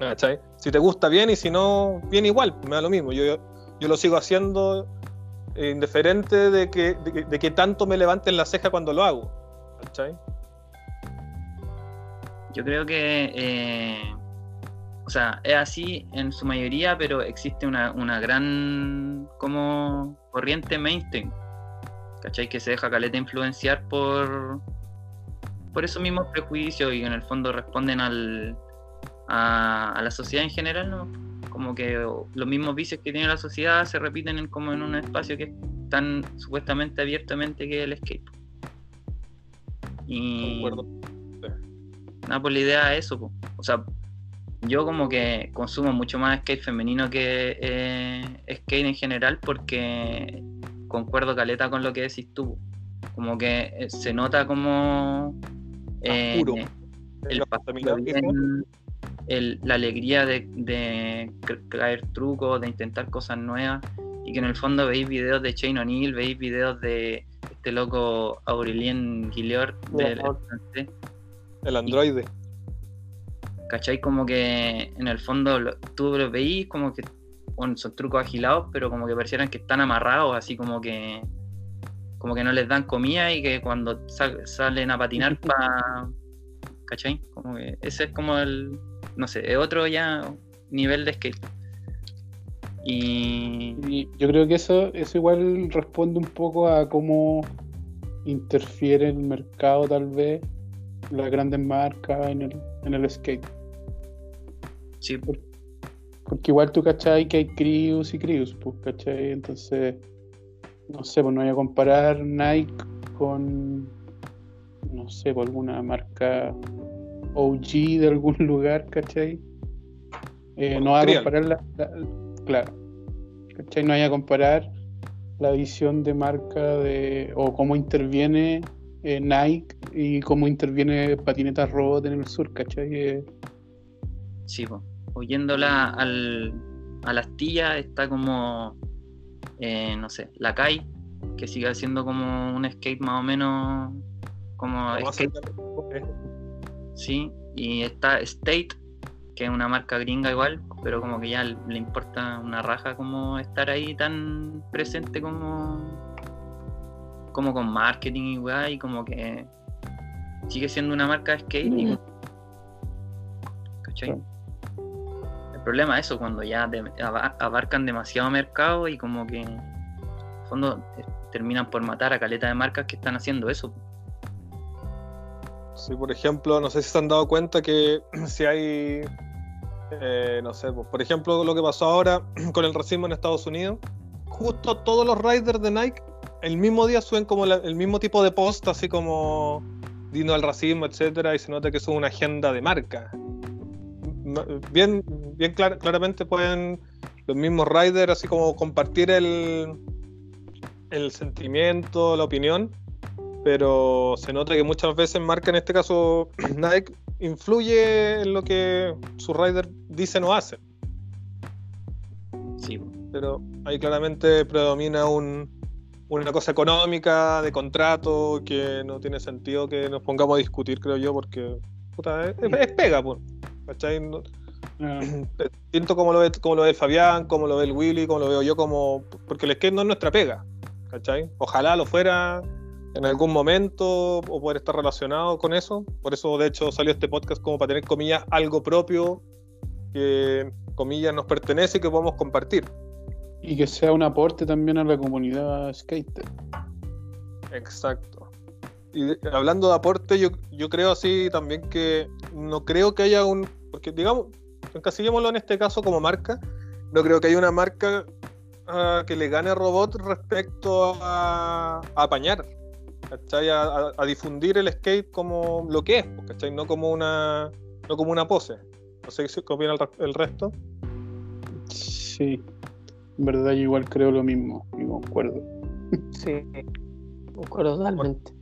¿Cachai? Si te gusta bien y si no, bien igual, me da lo mismo. Yo, yo lo sigo haciendo eh, indiferente de que, de, de que tanto me levanten la ceja cuando lo hago. ¿Cachai? Yo creo que, eh, o sea, es así en su mayoría, pero existe una, una gran como corriente mainstream, ¿cachai? Que se deja caleta influenciar por, por esos mismos prejuicios y en el fondo responden al, a, la sociedad en general, ¿no? Como que los mismos vicios que tiene la sociedad se repiten en, como en un espacio que es tan supuestamente abiertamente que el skate. Y Concuerdo. Nada, pues la idea es eso. po. O sea, yo como que consumo mucho más skate femenino que eh, skate en general porque concuerdo caleta con lo que decís tú. Como que eh, se nota como eh, puro. el bien, el- la alegría de, de caer trucos, de intentar cosas nuevas y que en el fondo veis videos de Shane O'Neill, veis videos de este loco Aurelien Guillard del francés, El androide. ¿cachai? Como que en el fondo lo- tú lo veís como que bueno, son trucos agilados, pero como que parecieran que están amarrados, así como que como que no les dan comida y que cuando sal- salen a patinar para ¿cachai? Como que ese es como el no sé, es otro ya nivel de skate. Y Y yo creo que eso, eso igual responde un poco a cómo interfiere el mercado, tal vez, las grandes marcas en el, en el skate. sí, Porque igual tú cachai que hay crews y crews, pues, cachai. Entonces, no sé, pues no voy a comparar Nike con, no sé, por alguna marca OG de algún [LAUGHS] lugar, cachai. Eh, no voy a comparar la, la- claro, cachai. No voy a comparar la visión de marca de, o cómo interviene eh, Nike y cómo interviene patinetas robot en el sur, ¿cachai? Eh, Sí, po. Oyéndola al, a la astilla está como, eh, no sé, la Kai, que sigue siendo como un skate más o menos como skate, sí. Y está State, que es una marca gringa igual, pero como que ya le importa una raja como estar ahí tan presente como, como con marketing y weá, y como que sigue siendo una marca de skate. y- Mm. ¿cachai? El problema es eso, cuando ya de- abarcan demasiado mercado y como que en el fondo eh, terminan por matar a caleta de marcas que están haciendo eso. Sí, por ejemplo, no sé si se han dado cuenta que [CLEARS THROAT] si hay, eh, no sé, pues, por ejemplo, lo que pasó ahora [CLEARS THROAT] con el racismo en Estados Unidos, justo todos los riders de Nike el mismo día suben como la- el mismo tipo de post, así como digno al racismo, etcétera, y se nota que eso es una agenda de marca. Ma- Bien, bien clar- claramente pueden los mismos riders así como compartir el, el sentimiento, la opinión, pero se nota que muchas veces marca, en este caso [CLEARS THROAT] Nike, influye en lo que su rider dicen o hacen. Sí. Pero ahí claramente predomina un- una cosa económica, de contrato, que no tiene sentido que nos pongamos a discutir, creo yo, porque puta, es, es pega, pues. ¿Cachai? No- ah, Siento como lo, ve, como lo ve el Fabián, como lo ve el Willy, como lo veo yo, como porque el skate no es nuestra pega, ¿cachai? Ojalá lo fuera en algún momento o poder estar relacionado con eso. Por eso, de hecho, salió este podcast como para tener, comillas, algo propio que, comillas, nos pertenece y que podamos compartir. Y que sea un aporte también a la comunidad skater. Exacto. Y de- hablando de aporte, yo, yo creo así también que no creo que haya un. Porque, digamos, encasillémoslo en este caso como marca. No creo que haya una marca ah, que le gane a Robot respecto a, a apañar. ¿Cachai? A, a- a difundir el skate como lo que es, ¿cachai? No como una, no como una pose. No sé qué opina el, el resto. Sí, en verdad yo igual creo lo mismo y concuerdo. Sí, concuerdo totalmente.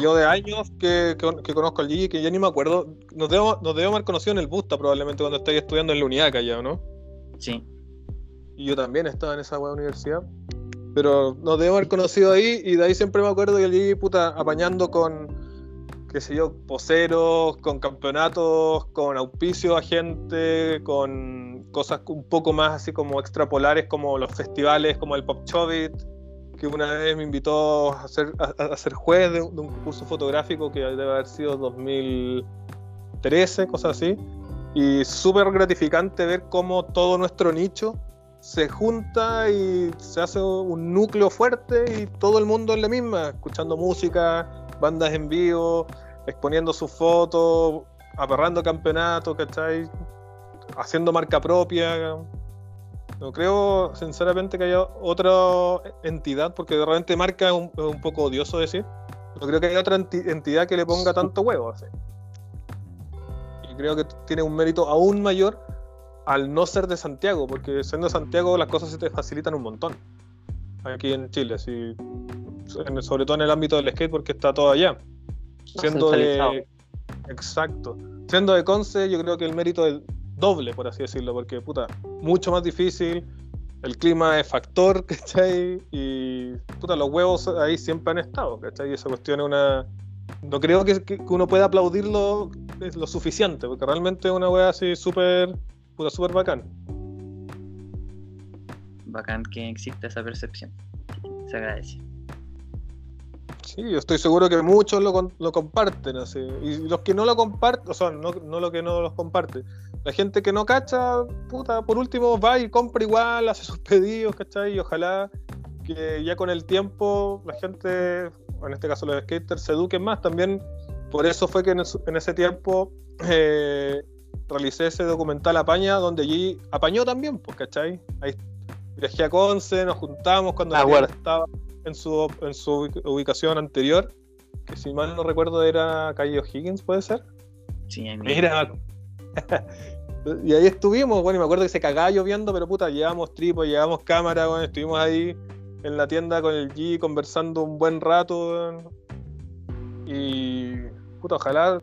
yo de años que, que- que conozco al Gigi, que ya ni me acuerdo, nos debo, nos debo haber conocido en el Busta probablemente cuando estáis estudiando en la Uniaca ya, ¿no? sí. Y yo también estaba en esa buena universidad. Pero nos debo haber conocido ahí y de ahí siempre me acuerdo que el Gigi, puta, apañando con, qué sé yo, poseros, con campeonatos, con auspicio a gente, con cosas un poco más así como extrapolares como los festivales, como el Pop Chovit, que una vez me invitó a ser, a, a ser juez de, de un curso fotográfico que debe haber sido 2013, cosas así. Y súper gratificante ver cómo todo nuestro nicho se junta y se hace un núcleo fuerte y todo el mundo en la misma, escuchando música, bandas en vivo, exponiendo sus fotos, aperrando campeonatos, ¿cachai? Haciendo marca propia. No creo, sinceramente, que haya otra entidad, porque de repente marca es un, poco odioso decir. No creo que haya otra enti- entidad que le ponga tanto huevo. así. Y creo que tiene un mérito aún mayor al no ser de Santiago, porque siendo de Santiago las cosas se te facilitan un montón. Aquí en Chile, sí. En- sobre todo en el ámbito del skate, porque está todo allá. Siendo de. Exacto. Siendo de Conce, yo creo que el mérito es doble, por así decirlo, porque, puta, mucho más difícil. El clima es factor, [LAUGHS] ¿cachai? Y, puta, los huevos ahí siempre han estado, ¿cachai? Y esa cuestión es una. No creo que, uno pueda aplaudirlo lo suficiente, porque realmente es una wea así súper, puta, súper bacán. Bacán que exista esa percepción. Se agradece. Sí, yo estoy seguro que muchos lo, con- lo comparten, así. Y los que no lo comparten, o sea, no, no lo que no los comparten. La gente que no cacha, puta, por último va y compra igual, hace sus [LAUGHS] pedidos, ¿cachai? Y ojalá que ya con el tiempo la gente, en este caso los skaters, se eduquen más. También por eso fue que en, es- en ese tiempo eh, realicé ese documental Apaña, donde allí apañó también, pues, ¿cachai? Ahí viajé a Conce, nos juntamos cuando Ah, bueno. estaba en su, en su ubic- ubicación anterior, que si mal no recuerdo era calle O'Higgins, ¿puede ser? Sí. Mira. [LAUGHS] y ahí estuvimos, bueno, y me acuerdo que se cagaba lloviendo, pero puta, llevamos tripos, llevamos cámara, bueno, estuvimos ahí en la tienda con el G conversando un buen rato. Y puta, ojalá.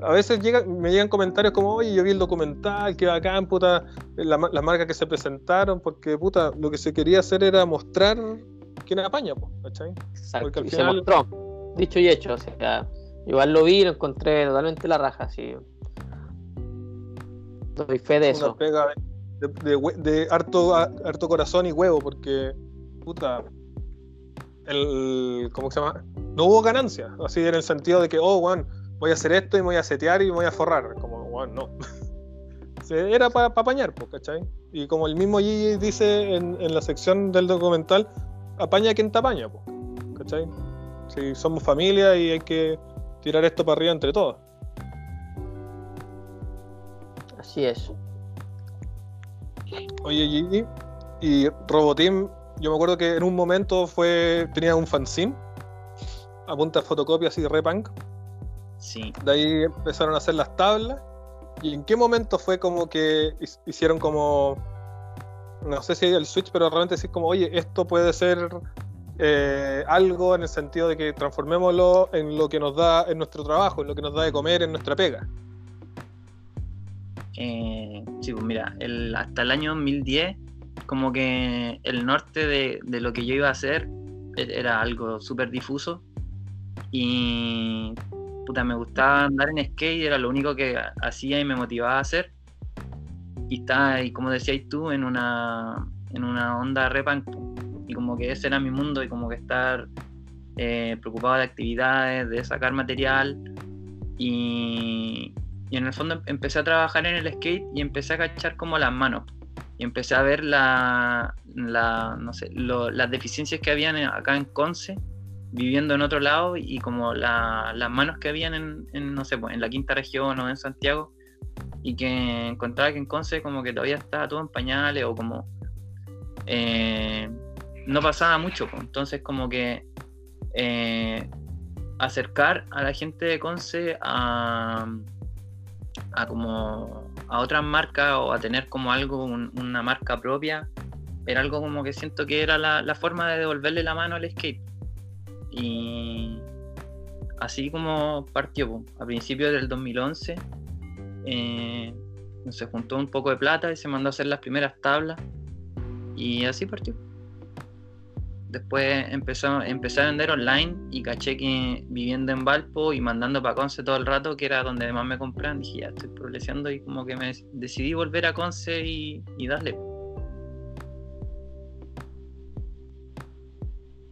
A veces llega, me llegan comentarios como, oye, yo vi el documental, qué bacán, puta, la- las marcas que se presentaron, porque puta, lo que se quería hacer era mostrar quién apaña, ¿cachai? Exacto, Porque al y final- se mostró, dicho y hecho, o sea, igual lo vi y lo encontré totalmente la raja, así. Doy fe de Una eso. pega de, de- de de harto, a- harto corazón y huevo, porque, puta, el, ¿cómo se llama? No hubo ganancia, así en el sentido de que, oh, weón, voy a hacer esto y me voy a setear y me voy a forrar, como, weón, no. [LAUGHS] Era para apañar, pues, ¿cachai? Y como el mismo Gigi dice en, en la sección del documental, apaña quien te apaña, pues, ¿cachai? Si somos familia y hay que tirar esto para arriba entre todos. Así es. Oye, Gigi, y Roboteam, yo me acuerdo que en un momento fue tenía un fanzine a punta de fotocopia así repunk. Sí. De ahí empezaron a hacer las tablas. ¿Y en qué momento fue como que hicieron como, no sé si el switch, pero realmente decir como, oye, esto puede ser eh, algo en el sentido de que transformémoslo en lo que nos da en nuestro trabajo, en lo que nos da de comer, en nuestra pega? Eh, sí, pues mira, hasta el año 2010, como que el norte de, de lo que yo iba a hacer e- era algo súper difuso. Y puta, me gustaba andar en skate, era lo único que ha- hacía y me motivaba a hacer. Y estaba, y como decías tú, en una, en una onda repunk. Y como que ese era mi mundo, y como que estar eh, preocupado de actividades, de sacar material. Y, y en el fondo em- empecé a trabajar en el skate y empecé a cachar como las manos. Y empecé a ver la, la- no sé, lo- las deficiencias que habían en- acá en Conce, viviendo en otro lado, y como la- las manos que habían en, en, no sé, en la quinta región o en Santiago, y que encontraba que en Conce como que todavía estaba todo en pañales o como eh, no pasaba mucho. pues. Entonces como que eh, acercar a la gente de Conce a, a como a otras marcas o a tener como algo, un- una marca propia, era algo como que siento que era la, forma de devolverle la mano al skate. Y así como partió, po. a principios del 2011, eh, se juntó un poco de plata y se mandó a hacer las primeras tablas y así partió. Después empezó, empecé a vender online y caché que viviendo en Valpo y mandando para Conce todo el rato, que era donde más me compraban, dije ya estoy progresando y como que me decidí volver a Conce y, y darle.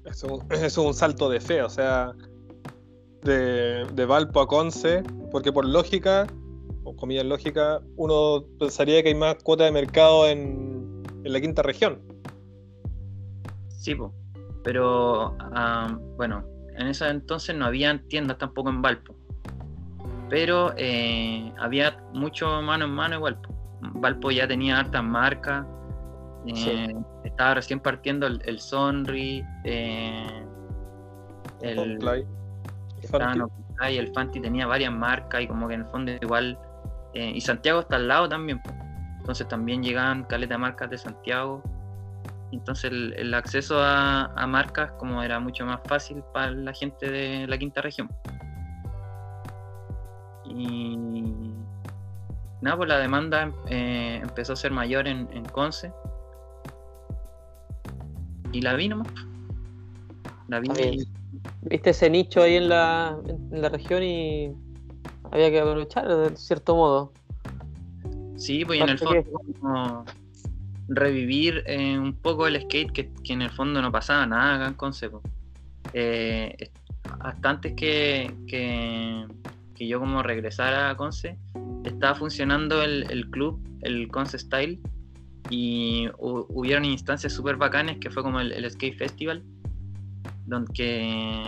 Eso, eso es un salto de fe, o sea, de, de Valpo a Conce, porque por lógica, comillas lógica, uno pensaría que hay más cuota de mercado en, en la quinta región. Sí, po. pero ah, bueno, en ese entonces no habían tiendas tampoco en Valpo. Pero eh, había mucho mano en mano igual. po. Valpo ya tenía hartas marcas. eh, Sí. Estaba recién partiendo el, el Sonri, eh, el, Fanti. El Fanti tenía varias marcas y como que en el fondo igual. Eh, y Santiago está al lado también. Entonces también llegaban caleta marcas de Santiago. Entonces el, acceso a, marcas como era mucho más fácil para la gente de la quinta región. Y nada, pues la demanda eh, empezó a ser mayor en, Conce. Y la vi nomás. La vi Viste ese nicho ahí en la, en la región y había que aprovechar de cierto modo. Sí, pues en el fondo como revivir eh, un poco el skate que, que en el fondo no pasaba nada acá en Conce. po. Eh, hasta antes que, que, que yo como regresara a Conce, estaba funcionando el, el club, el Conce Style, y hu- hubieron instancias súper bacanes que fue como el, el Skate Festival, donde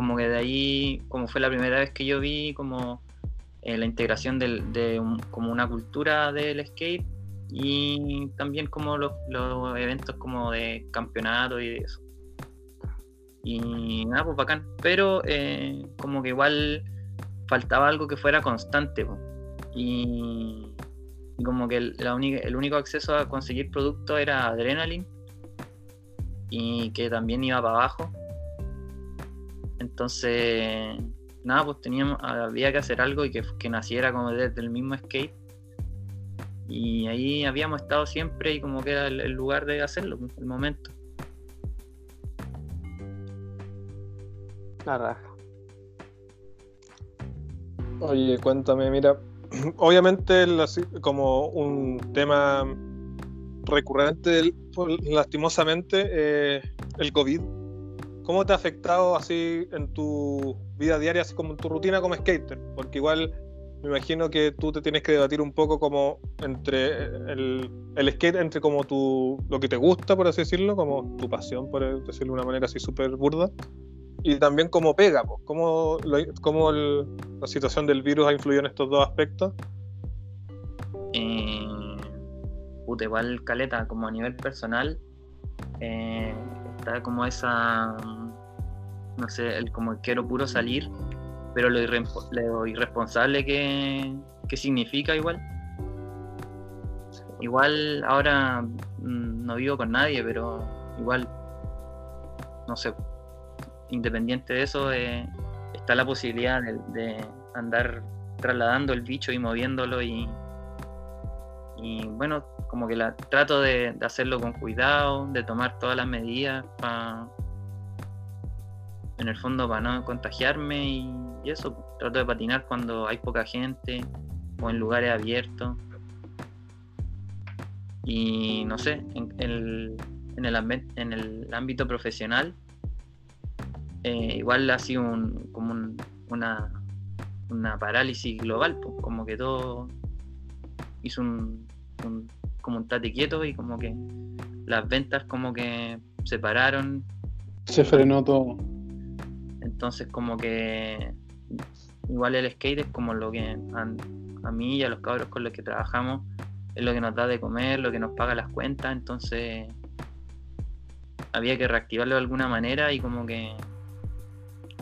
como que de ahí, como fue la primera vez que yo vi como eh, la integración de como una cultura del skate y también como los, eventos como de campeonato y de eso. Y nada, pues bacán. Pero eh, como que igual faltaba algo que fuera constante. Y, como que el, el único acceso a conseguir producto era Adrenaline y que también iba para abajo. Entonces nada, pues teníamos, había que hacer algo y que, que naciera como desde el mismo skate. Y ahí habíamos estado siempre y como que era el, el lugar de hacerlo, pues, el momento. La raja. Oye, cuéntame, mira, [CLEARS THROAT] obviamente como un tema recurrente, lastimosamente, eh, el COVID. ¿Cómo te ha afectado así en tu vida diaria, así como en tu rutina como skater? Porque igual me imagino que tú te tienes que debatir un poco como entre el, skate, entre como tu, lo que te gusta, por así decirlo, como tu pasión, por decirlo de una manera así súper burda, y también como pega, pues, cómo, cómo el- la situación del virus ha influido en estos dos aspectos. Eh, puta, caleta, como a nivel personal, eh, está como esa, no sé, el como quiero puro salir, pero lo, irrempo- lo irresponsable que, que significa igual. Igual ahora mm, no vivo con nadie, pero igual, no sé, independiente de eso, eh, está la posibilidad de, de andar trasladando el bicho y moviéndolo y, y bueno, como que la, trato de, de hacerlo con cuidado, de tomar todas las medidas para, en el fondo, para no contagiarme y, eso. Trato de patinar cuando hay poca gente o en lugares abiertos. Y no sé, en, el, en, el, en el ámbito profesional, eh, igual ha sido un, como un- una, una parálisis global, pues, como que todo hizo un, un- como un tate quieto y como que las ventas como que se pararon, Se frenó todo. Entonces como que igual el skate es como lo que a, mí y a los cabros con los que trabajamos es lo que nos da de comer, lo que nos paga las cuentas, entonces había que reactivarlo de alguna manera y como que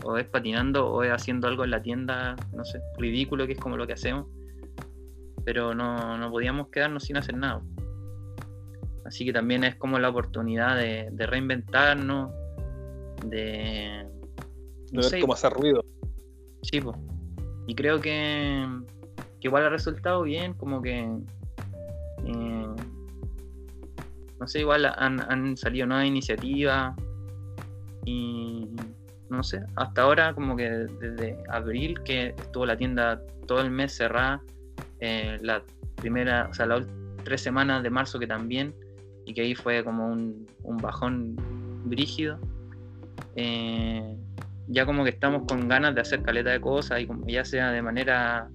o es patinando o es haciendo algo en la tienda, no sé, ridículo que es como lo que hacemos, pero no, no podíamos quedarnos sin hacer nada. Así que también es como la oportunidad de reinventarnos, de... No ver sé, cómo hacer ruido. Sí, po. y creo que, que igual ha resultado bien, como que, eh, no sé, igual han, han salido nuevas iniciativas y no sé, hasta ahora como que desde abril que estuvo la tienda todo el mes cerrada, eh, la primera, o sea, las tres semanas de marzo que también, y que ahí fue como un, un bajón brígido. eh, ya como que estamos con ganas de hacer caleta de cosas y como ya sea de manera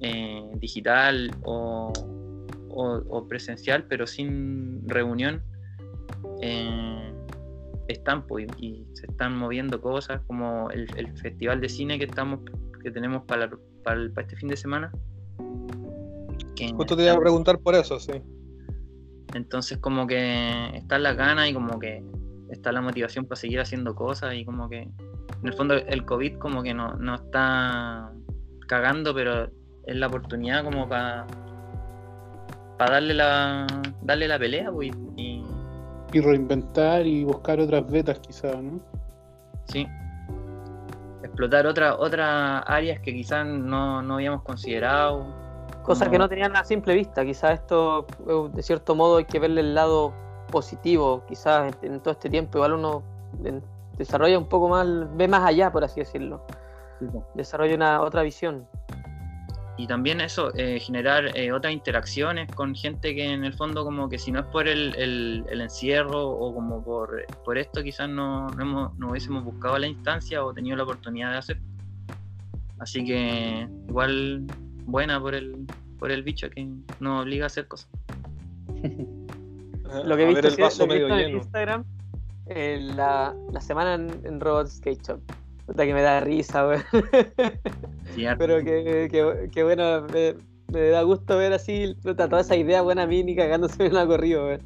eh, digital o, o- o presencial, pero sin reunión, eh, están pues, y se están moviendo cosas como el, el festival de cine que estamos que tenemos para, para, para este fin de semana. que Justo te iba a preguntar por eso, sí. entonces como que están las ganas y como que está la motivación para seguir haciendo cosas y como que en el fondo el COVID como que no, no está cagando, pero es la oportunidad como para para darle la darle la pelea pues, y, Y reinventar y buscar otras vetas quizás, ¿no? sí explotar otras otras áreas que quizás no, no habíamos considerado. Cosas como- que no tenían a simple vista. Quizás esto, eh, de cierto modo, hay que verle el lado positivo. Quizás en, en todo este tiempo, igual uno en- desarrolla un poco más, ve más allá, por así decirlo. Desarrolla una otra visión. Y también eso, eh, generar eh, otras interacciones con gente que en el fondo como que si no es por el, el- el encierro o como por, por esto quizás no, no, hemos- no hubiésemos buscado la instancia o tenido la oportunidad de hacer. Así que igual buena por el, por el bicho que nos obliga a hacer cosas. [LAUGHS] Lo que he a ver visto, el vaso medio en lleno. Instagram, eh, la, la semana en, en Robot Skate Shop. Puta que me da risa, weón. [LAUGHS] Pero que, que, que bueno, me, me da gusto ver así toda esa idea buena mini cagándose en una corrido, weón.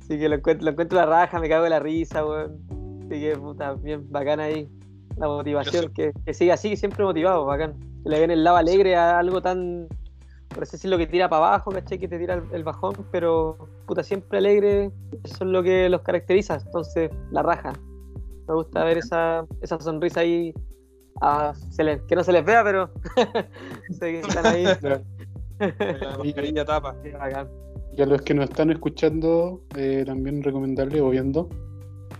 Así que lo encuentro, lo encuentro la raja, me cago en la risa, weón. Así que puta, bien bacán ahí. La motivación, que, que siga así, siempre motivado, bacán. Que le ven el lado alegre a algo tan, por así decirlo, que tira para abajo, ¿cachai? Que te tira el, el bajón, pero puta, siempre alegre, eso es lo que los caracteriza, entonces la raja. Me gusta ver esa, esa sonrisa ahí Ah, se les- que no se les vea, pero [LAUGHS] que están ahí. [LAUGHS] [LAUGHS] La mascarilla tapa. Qué bacán. Y a los que nos están escuchando, eh, también recomendarles o viendo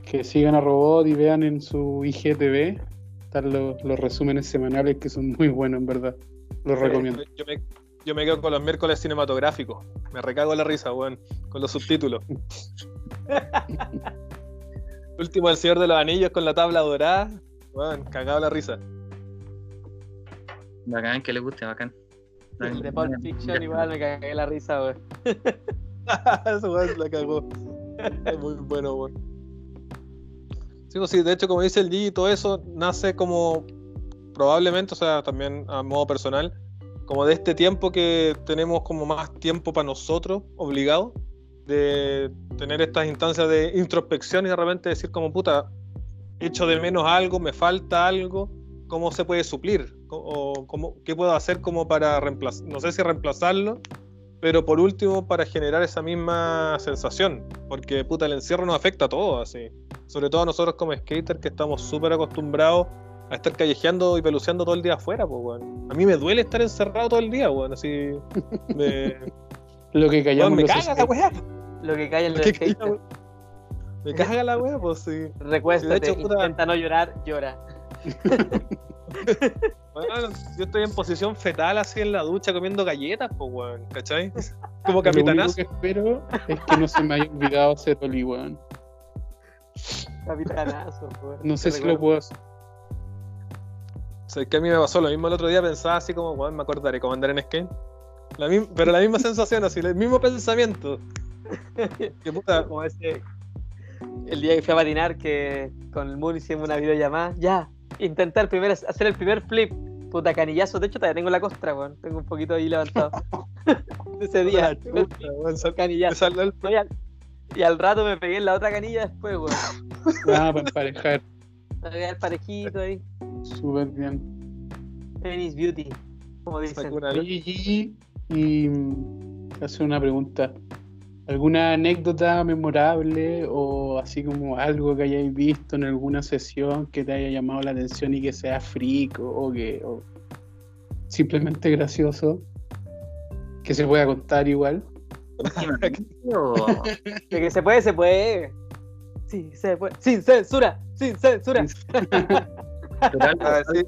que sigan a Robot y vean en su IGTV. Están los, los resúmenes semanales que son muy buenos, en verdad. Los recomiendo. Yo me, yo me quedo con los miércoles cinematográficos. Me recago la risa, weón. Con los subtítulos. [LAUGHS] Último El Señor de los Anillos con la tabla dorada. Weón, cagado la risa. Bacán, que le guste, bacán. El de Pulp Fiction igual me cagué la risa, weón. [LAUGHS] Eso weón la cagó. Es muy bueno, weón. Sí, pues sí, de hecho, como dice el G, todo eso nace como probablemente, o sea, también a modo personal, como de este tiempo que tenemos como más tiempo para nosotros, obligado, de tener estas instancias de introspección y de repente decir como puta, echo de menos algo, me falta algo, ¿cómo se puede suplir? O cómo, ¿Qué puedo hacer como para reemplazar? No sé si reemplazarlo, pero por último para generar esa misma sensación, porque puta, el encierro nos afecta a todos, así. Sobre todo a nosotros como skaters que estamos súper acostumbrados a estar callejeando y peluceando todo el día afuera, pues, weón. A mí me duele estar encerrado todo el día, weón, así. [LAUGHS] Me, Lo que weón, callamos me los caga la weá. Lo que cae en los ¿Qué calla, [LAUGHS] skaters. weón? Me caga la weá, pues sí. Recuéstate, Sí, de hecho, puta- intenta no llorar, llora. [LAUGHS] Weón, yo estoy en posición fetal así en la ducha comiendo galletas, pues, weón, ¿cachai? Como Lo único capitanazo. que espero es que no se me haya olvidado hacer Oli, weón. Capitanazo, weón. No sé Te si lo puedo hacer. O sea, que a mí me pasó lo mismo el otro día, pensaba así como, weón, me acordaré cómo andar en skate. La pero la misma sensación, así, el mismo pensamiento. [LAUGHS] Que puta, Como ese. El día que fui a patinar, que con el Moon hicimos una videollamada. Ya, intentar primero hacer el primer flip. Puta canillazo. De hecho, todavía tengo la costra, weón. Tengo un poquito ahí levantado. [LAUGHS] Ese día. sal- canillazo. me salió el- y, al, y al rato me pegué en la otra canilla después, weón. Nada, para emparejar. Me pegué al parejito ahí. Súper bien. Venice Beauty. Como dicen. Gigi, y mm, te hace una pregunta. ¿Alguna anécdota memorable o así como algo que hayáis visto en alguna sesión que te haya llamado la atención y que sea freak o, o que o simplemente gracioso? Que se pueda contar igual. [LAUGHS] De que se puede, se puede. Sí, se puede. Sin censura, sin censura. [LAUGHS] Ah, [LAUGHS] sí,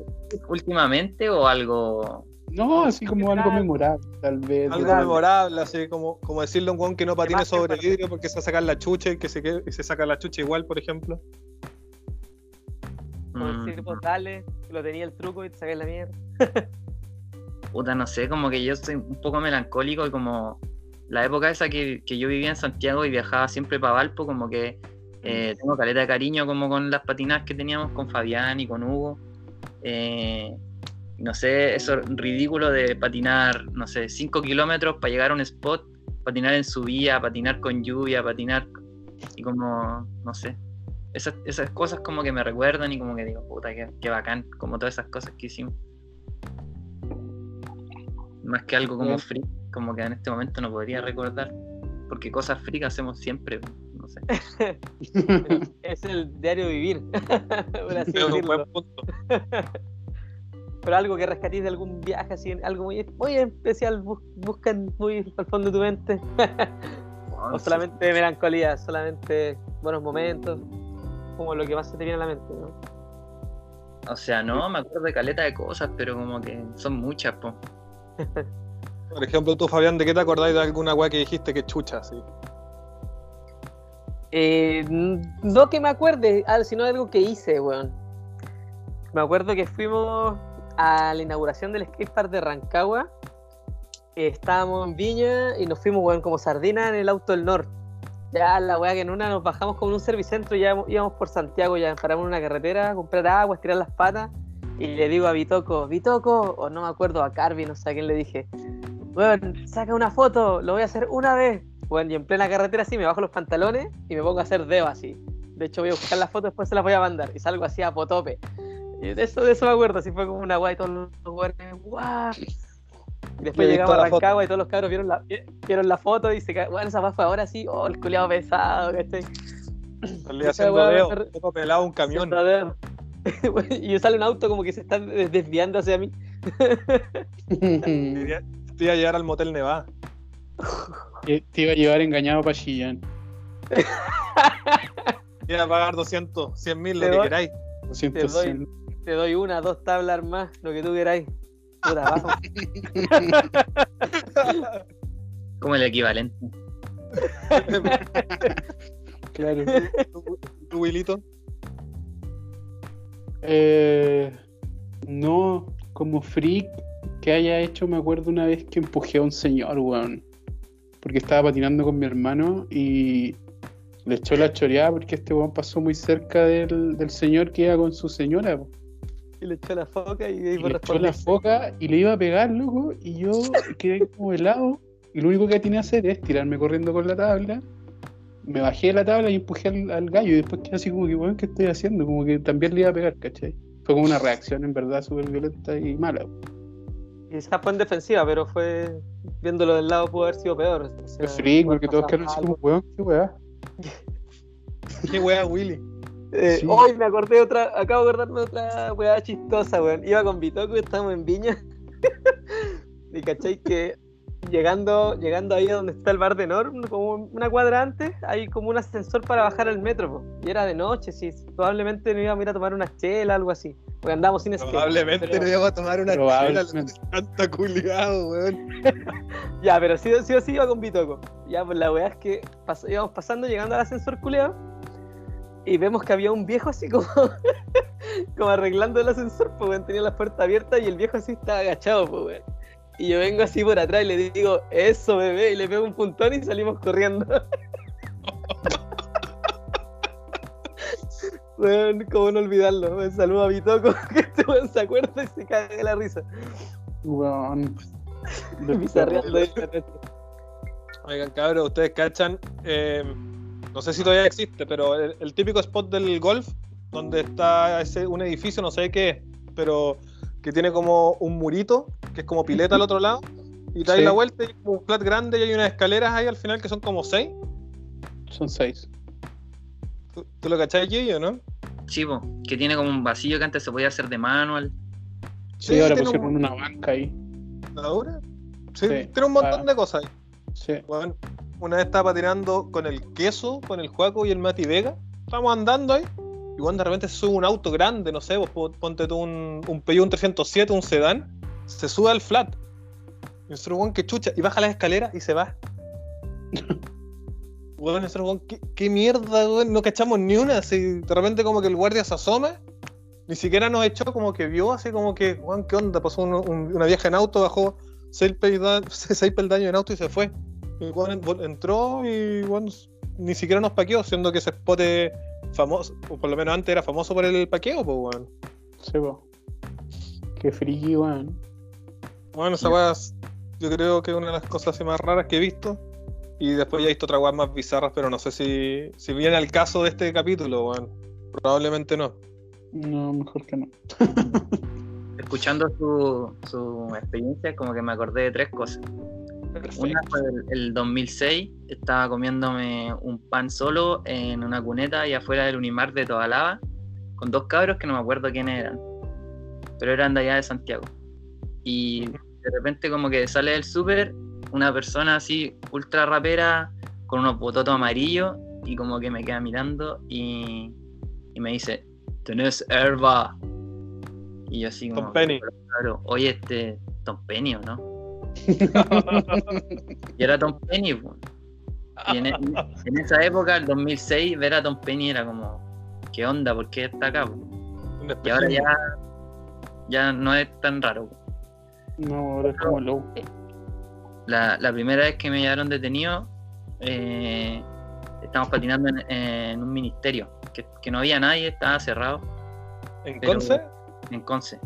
últimamente o algo No, así como algo memorable, tal vez. algo memorable, así como, como decirle a un weón que no patine que sobre vidrio porque se va a sacar la chucha y que se, quede- y se saca la chucha igual, por ejemplo. Como mm, decir, pues dale, que lo tenía el truco y te sacas la mierda. [LAUGHS] puta, no sé, como que yo soy un poco melancólico y como la época esa que, que yo vivía en Santiago y viajaba siempre para Valpo, como que eh, tengo caleta de cariño como con las patinadas que teníamos con Fabián y con Hugo. Eh, no sé, eso ridículo de patinar, no sé, 5 kilómetros para llegar a un spot, patinar en subida, patinar con lluvia, patinar y como, no sé. Esas, esas cosas como que me recuerdan y como que digo, puta, qué, qué bacán, como todas esas cosas que hicimos. Más que algo como free, como que en este momento no podría recordar. Porque cosas free que hacemos siempre, no sé. [LAUGHS] Es el diario vivir. [LAUGHS] por así Es un decirlo. buen punto. Pero algo que rescatís de algún viaje, así, algo muy, muy especial, bus- buscan muy al fondo de tu mente. O solamente melancolía, solamente buenos momentos, como lo que más se te viene a la mente, ¿no? O sea, no, me acuerdo de caleta de cosas, pero como que son muchas, po. [LAUGHS] Por ejemplo, tú, Fabián, ¿de qué te acordáis de alguna weá que dijiste que chucha, sí? Eh, no que me acuerde, ah, sino algo que hice, weón. Me acuerdo que fuimos a la inauguración del skatepark de Rancagua. estábamos en Viña y nos fuimos, weón, como sardina en el auto del norte. Ya la weá que en una nos bajamos como en un servicentro ya íbamos por Santiago, ya paramos en una carretera a comprar agua, estirar las patas. Y le digo a Bitoco, Bitoco, o no me acuerdo, a Carvi, no sé a quién le dije, weón, saca una foto, lo voy a hacer una vez. Bueno, y en plena carretera así me bajo los pantalones y me pongo a hacer dedo así. De hecho voy a buscar las fotos, después se las voy a mandar. Y salgo así a potope. Y de eso, de eso me acuerdo, así fue como una guay, todos los weones, guau. Y después Le llegamos a. Rancagua y todos los cabros vieron la, vieron la foto y se bueno, esa fue ahora sí, oh, el culiado pesado, ¿cachai? Salí Esa haciendo weá dedo, me re- un poco pelado un camión. [LAUGHS] Y sale un auto como que se está des- desviando hacia mí. [LAUGHS] Iba a llevar al motel Nevada. Te iba a llevar engañado para Chillán. Iba a pagar 200, 100 mil, lo Te que doy- queráis. Te doy-. Te una, dos tablas más, lo que tú queráis. Puta, [LAUGHS] vamos. Como el equivalente. Claro. [LAUGHS] ¿Tu, tu Wilito? Eh, no, como freak que haya hecho, me acuerdo una vez que empujé a un señor, weón. Porque estaba patinando con mi hermano y le echó la choreada porque este weón pasó muy cerca del, del señor que iba con su señora. po. Y le echó la foca y, Y le echó la foca y le iba a pegar, loco. Y yo quedé como helado. Y lo único que tenía que hacer es tirarme corriendo con la tabla. Me bajé de la tabla y empujé al, al gallo. Y después quedé así como que, weón, ¿qué estoy haciendo? Como que también le iba a pegar, ¿cachai? Fue como una reacción en verdad súper violenta y mala. Quizás fue en defensiva, pero fue viéndolo del lado pudo haber sido peor. o sea, freak, porque todos quedaron así como, weón, qué weá. [LAUGHS] Qué wea, Willy. Eh, Sí. Hoy me acordé de otra, acabo de acordarme de otra weá chistosa, weón. Iba con Bitoco y estábamos en Viña. [LAUGHS] y cachai que llegando, llegando ahí a donde está el bar de Norm, como una cuadra antes, hay como un ascensor para bajar al metro, po. Y era de noche, sí. Probablemente nos íbamos a ir a tomar una chela, algo así. Porque andábamos sin skate. Probablemente pero- no íbamos a tomar una chela, tanta culiado, weón. [LAUGHS] Ya, pero sí, sí o sí iba con Bitoco. Ya, pues la weá es que pas- íbamos pasando, llegando al ascensor culeo, y vemos que había un viejo así como, [LAUGHS] como arreglando el ascensor, pues weón, tenía la puerta abierta y el viejo así estaba agachado, pues weón. Y yo vengo así por atrás y le digo, eso bebé, y le pego un puntón y salimos corriendo. [LAUGHS] Weón, cómo no olvidarlo. Un saludo a Bitoco, [LAUGHS] que este weón se acuerda y se caga de la risa. Weón. [LAUGHS] Oigan, cabros, ustedes cachan. eh, no sé si todavía existe, pero el, el típico spot del golf, donde está ese, un edificio, no sé qué, es, pero que tiene como un murito, que es como pileta al otro lado, y te das Sí. la vuelta y hay como un flat grande y hay unas escaleras ahí al final que son como seis. Son seis. ¿Tú, tú lo cachás, Gillo, no? Chivo, que tiene como un vacío que antes se podía hacer de manual. Sí, ahora pusieron un- una banca ahí. ¿Ahora? Sí, Sí. tiene un montón Ah. de cosas ahí. Sí. Bueno, una vez estaba patinando con el queso, con el Juaco y el Mati Vega. Estábamos andando ahí. Y bueno, de repente se sube un auto grande, no sé, vos po- ponte tú un, un Peugeot 307, un sedán. Se sube al flat. Y nosotros, weón, que chucha. Y baja las escaleras y se va. [LAUGHS] Weón, nosotros, weón, ¿qué, qué mierda, weón. No cachamos ni una. Así, de repente, como que el guardia se asoma. Ni siquiera nos echó, como que vio, así como que, weón, ¿qué onda? Pasó un- un- una vieja en auto, bajó seis, pelda- [LAUGHS] seis peldaños en auto y se fue. Y weón, entró y weón, ni siquiera nos paqueó, siendo que ese spot famoso, o por lo menos antes era famoso por el paqueo, pues weón. Sí, po. Qué friki, weón. Bueno, esa weá yo creo que es una de las cosas así más raras que he visto. Y después ya he visto otras weas más bizarras, pero no sé si, si viene al caso de este capítulo, weón. Probablemente no. No, mejor que no. [LAUGHS] Escuchando su, su experiencia, como que me acordé de tres cosas. Una fue el, el 2006, estaba comiéndome un pan solo en una cuneta y afuera del Unimar de Tobalaba, con dos cabros que no me acuerdo quiénes eran, pero eran de allá de Santiago. Y de repente como que sale del súper una persona así ultra rapera con unos bototos amarillos y como que me queda mirando y, y me dice, tenés herba. Y yo así como, Tom Penny. claro, oye este Tom Penny o no. [LAUGHS] Y era Tom Penny, po. Y en, e- en esa época, el 2006, ver a Tom Penny era como, ¿qué onda? ¿Por qué está acá? Y ahora ya, ya no es tan raro. po. No, ahora es como low. La, la primera vez que me llevaron detenido, eh, estamos patinando en, en un ministerio, que, que no había nadie, estaba cerrado ¿En pero- Conce? en Conce.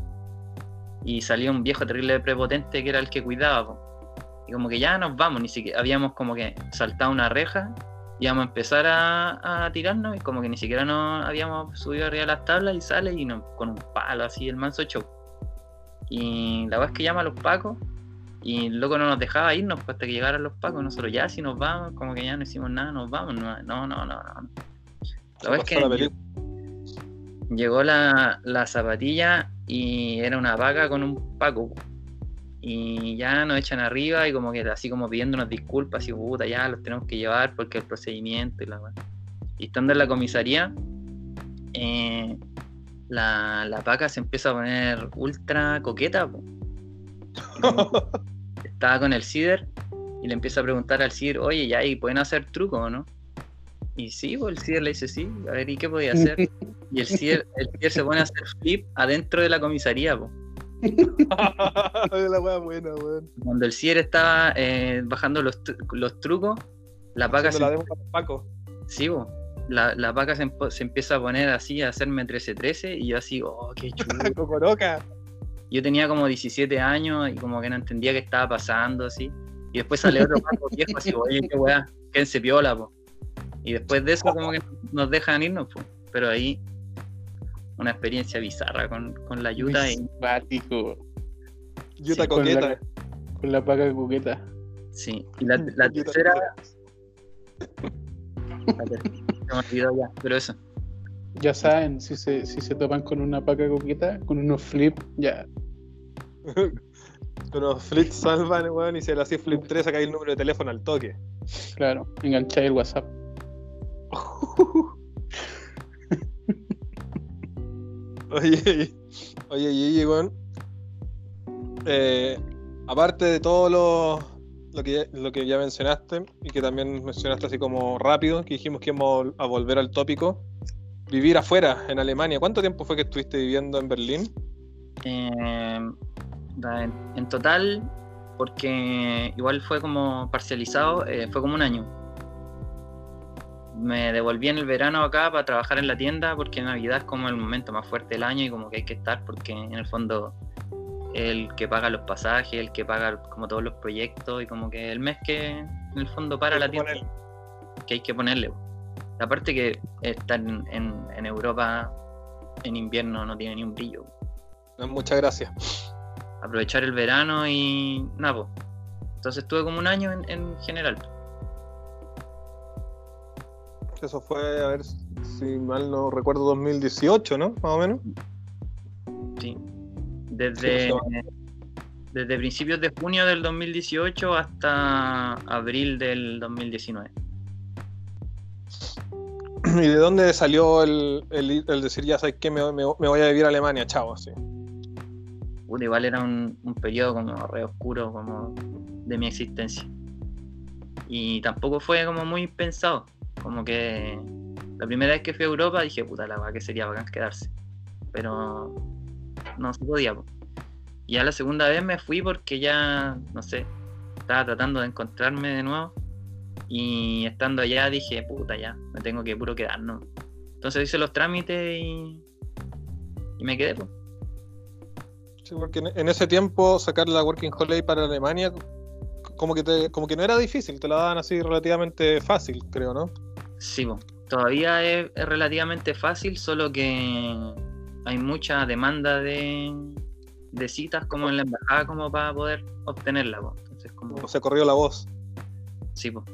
Y salió un viejo terrible prepotente que era el que cuidaba. po. Y como que ya nos vamos, ni siquiera habíamos como que saltado una reja, íbamos a empezar a, a tirarnos y como que ni siquiera nos habíamos subido arriba de las tablas y sale y nos, con un palo así el manso show. Y la verdad es que llama a los pacos y el loco no nos dejaba irnos pues, hasta que llegaran los pacos. Nosotros ya si nos vamos, como que ya no hicimos nada, nos vamos. No, no, no, no. no. La verdad es la que llegó la, la zapatilla y era una vaca con un paco. Y ya nos echan arriba y como que así como pidiéndonos disculpas y puta, ya los tenemos que llevar porque el procedimiento y la. Y estando en la comisaría, eh, la, la paca se empieza a poner ultra coqueta. [LAUGHS] Estaba con el CIDER y le empieza a preguntar al CIDER, oye, ya, ¿y pueden hacer truco o no? Y sí, pues el CIDER le dice sí, a ver, ¿y qué podía hacer? Y el CIDER, el CIDER se pone a hacer flip adentro de la comisaría, [LAUGHS] po. la wea buena, weón. Cuando el CIDER estaba eh, bajando los, los trucos, la paca se, la demo para Paco. sí, po. la, la paca se, se empieza a poner así, a hacerme 13-13, y yo así, oh, qué [LAUGHS] chulo. Cocoroca. Yo tenía como 17 años y como que no entendía qué estaba pasando, así. Y después sale otro paco viejo, así, oye, qué weá, quédense piola, po. Y después de eso, como que nos dejan irnos, po. Pero ahí, una experiencia bizarra con, con la ayuda Muy y simpático. Yuta Sí, con la- coqueta. Con la paca coqueta. sí. Y la, tercera, coqueta. la tercera, se me olvidó ya, pero eso. Ya saben, si se, si se topan con una paca coqueta, con unos flip, ya. [LAUGHS] Unos flip salvan, weón, y si le hacía flip 3 saca el número de teléfono al toque. Claro, engancháis el WhatsApp. Oye, oye, weón. Eh, aparte de todo lo, lo, que ya, lo que ya mencionaste y que también mencionaste así como rápido, que dijimos que íbamos a volver al tópico, vivir afuera, en Alemania. ¿Cuánto tiempo fue que estuviste viviendo en Berlín? En, en total, porque igual fue como parcializado, eh, fue como un año. Me devolví en el verano acá para trabajar en la tienda porque Navidad es como el momento más fuerte del año y como que hay que estar porque en el fondo el que paga los pasajes, el que paga como todos los proyectos y como que el mes que en el fondo para la tienda ponerle. que hay que ponerle. Aparte que estar en, en- en Europa en invierno no tiene ni un brillo. No, muchas gracias. aprovechar el verano y nada, po. Entonces estuve como un año en, en general. Eso fue, a ver si mal no recuerdo, 2018, ¿no? Más o menos. Sí. Desde, Sí, desde principios de junio del 2018 hasta abril del 2019. [CLEARS THROAT] ¿Y de dónde salió el, el- el decir, ya sabes que me, me- me voy a vivir a Alemania, chavo? Así. Puta, igual era un, un periodo como re oscuro como de mi existencia. Y tampoco fue como muy pensado. Como que la primera vez que fui a Europa dije, puta la va que sería bacán quedarse. Pero no se podía. po. Y ya la segunda vez me fui porque ya, no sé, estaba tratando de encontrarme de nuevo. Y estando allá dije, puta ya, me tengo que puro quedar, ¿no? Entonces hice los trámites y, me quedé. po. Sí, porque en ese tiempo sacar la Working Holiday para Alemania, como que, te, como que no era difícil, te la daban así relativamente fácil, creo, ¿no? Sí, po. todavía es, es relativamente fácil, solo que hay mucha demanda de, de citas como en la embajada como para poder obtenerla. po. Entonces, como, O se corrió la voz. sí, po.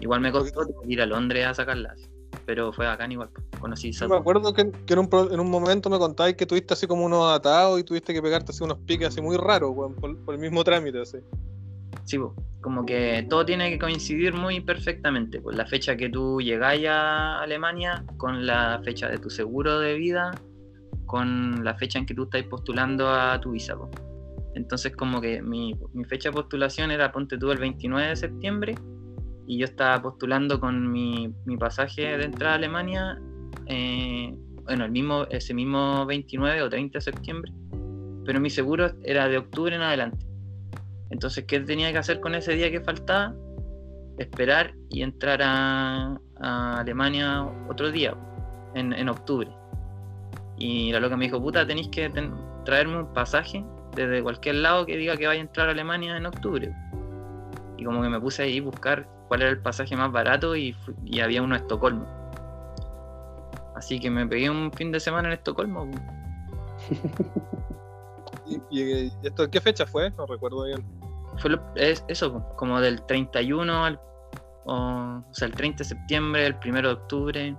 Igual me costó ir a Londres a sacarla, sí. pero fue bacán igual. Conocí esa- me acuerdo que, que en, un, en un momento me contáis que tuviste así como unos atados y tuviste que pegarte así unos piques así muy raros, por, por el mismo trámite, así. Sí, como que todo tiene que coincidir muy perfectamente, con la fecha que tú llegáis a Alemania, con la fecha de tu seguro de vida, con la fecha en que tú estás postulando a tu visa. Entonces como que mi, mi fecha de postulación era, ponte tú, el 29 de septiembre, y yo estaba postulando con mi, mi pasaje de entrada a Alemania, eh, bueno, el mismo, ese mismo 29 o 30 de septiembre, pero mi seguro era de octubre en adelante. Entonces, ¿qué tenía que hacer con ese día que faltaba? Esperar y entrar a, Alemania otro día, en, octubre. Y la loca me dijo, puta, tenéis que traerme un pasaje desde cualquier lado que diga que vaya a entrar a Alemania en octubre. Y como que me puse ahí a buscar cuál era el pasaje más barato y, y había uno a Estocolmo. Así que me pegué un fin de semana en Estocolmo. [LAUGHS] ¿Y, y- y esto qué fecha fue? No recuerdo bien. Fue lo- es, eso, como del 31 al. O, o sea, el 30 de septiembre, el 1 de octubre.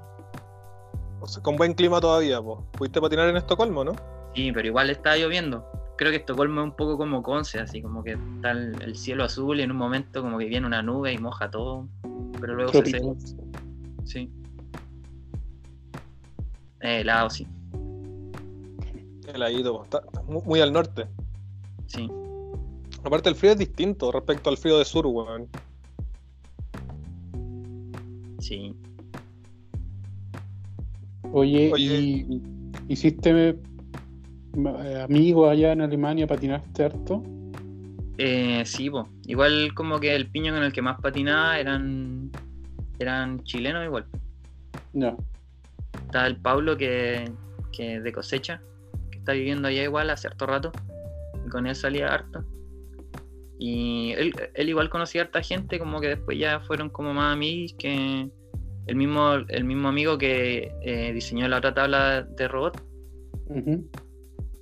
O sea, con buen clima todavía, pues. ¿Pudiste patinar en Estocolmo, no? Sí, pero igual está lloviendo. Creo que Estocolmo es un poco como Conce, así como que está el, el cielo azul y en un momento como que viene una nube y moja todo. Pero luego se seca. Sí. Eh, helado, sí. Heladito, po. Está, está mu- muy al norte. Sí. Aparte, el frío es distinto respecto al frío de sur, weón. Sí. Oye, Oye. ¿y hiciste eh, amigos allá en Alemania? ¿Patinaste harto? Eh, sí, po. Igual como que el piño con el que más patinaba eran eran chilenos igual. No. Está el Pablo que, que de cosecha, que está viviendo allá igual hace harto rato. Y con él salía harto. Y él, él igual conocía harta gente, como que después ya fueron como más amigos que el mismo, el mismo amigo que eh, diseñó la otra tabla de robot,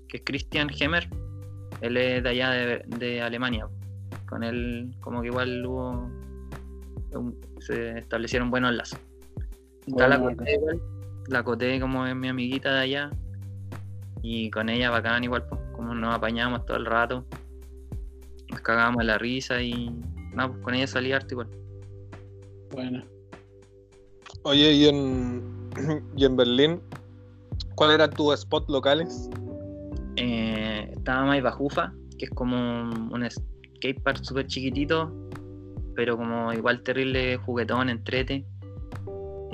que es Christian Hemmer. Él es de allá de, de Alemania. Con él como que igual hubo un- se establecieron buenos lazos. Está la Coté igual. La Coté como es mi amiguita de allá. Y con ella bacán igual, pues, como nos apañamos todo el rato. Nos cagábamos la risa y nada, pues con ella salí harto igual. Bueno. Oye, y en, [CLEARS THROAT] y en Berlín, ¿cuáles eran tus spots locales? Eh, estaba más Bajufa, que es como un skatepark súper chiquitito, pero como igual terrible juguetón, entrete.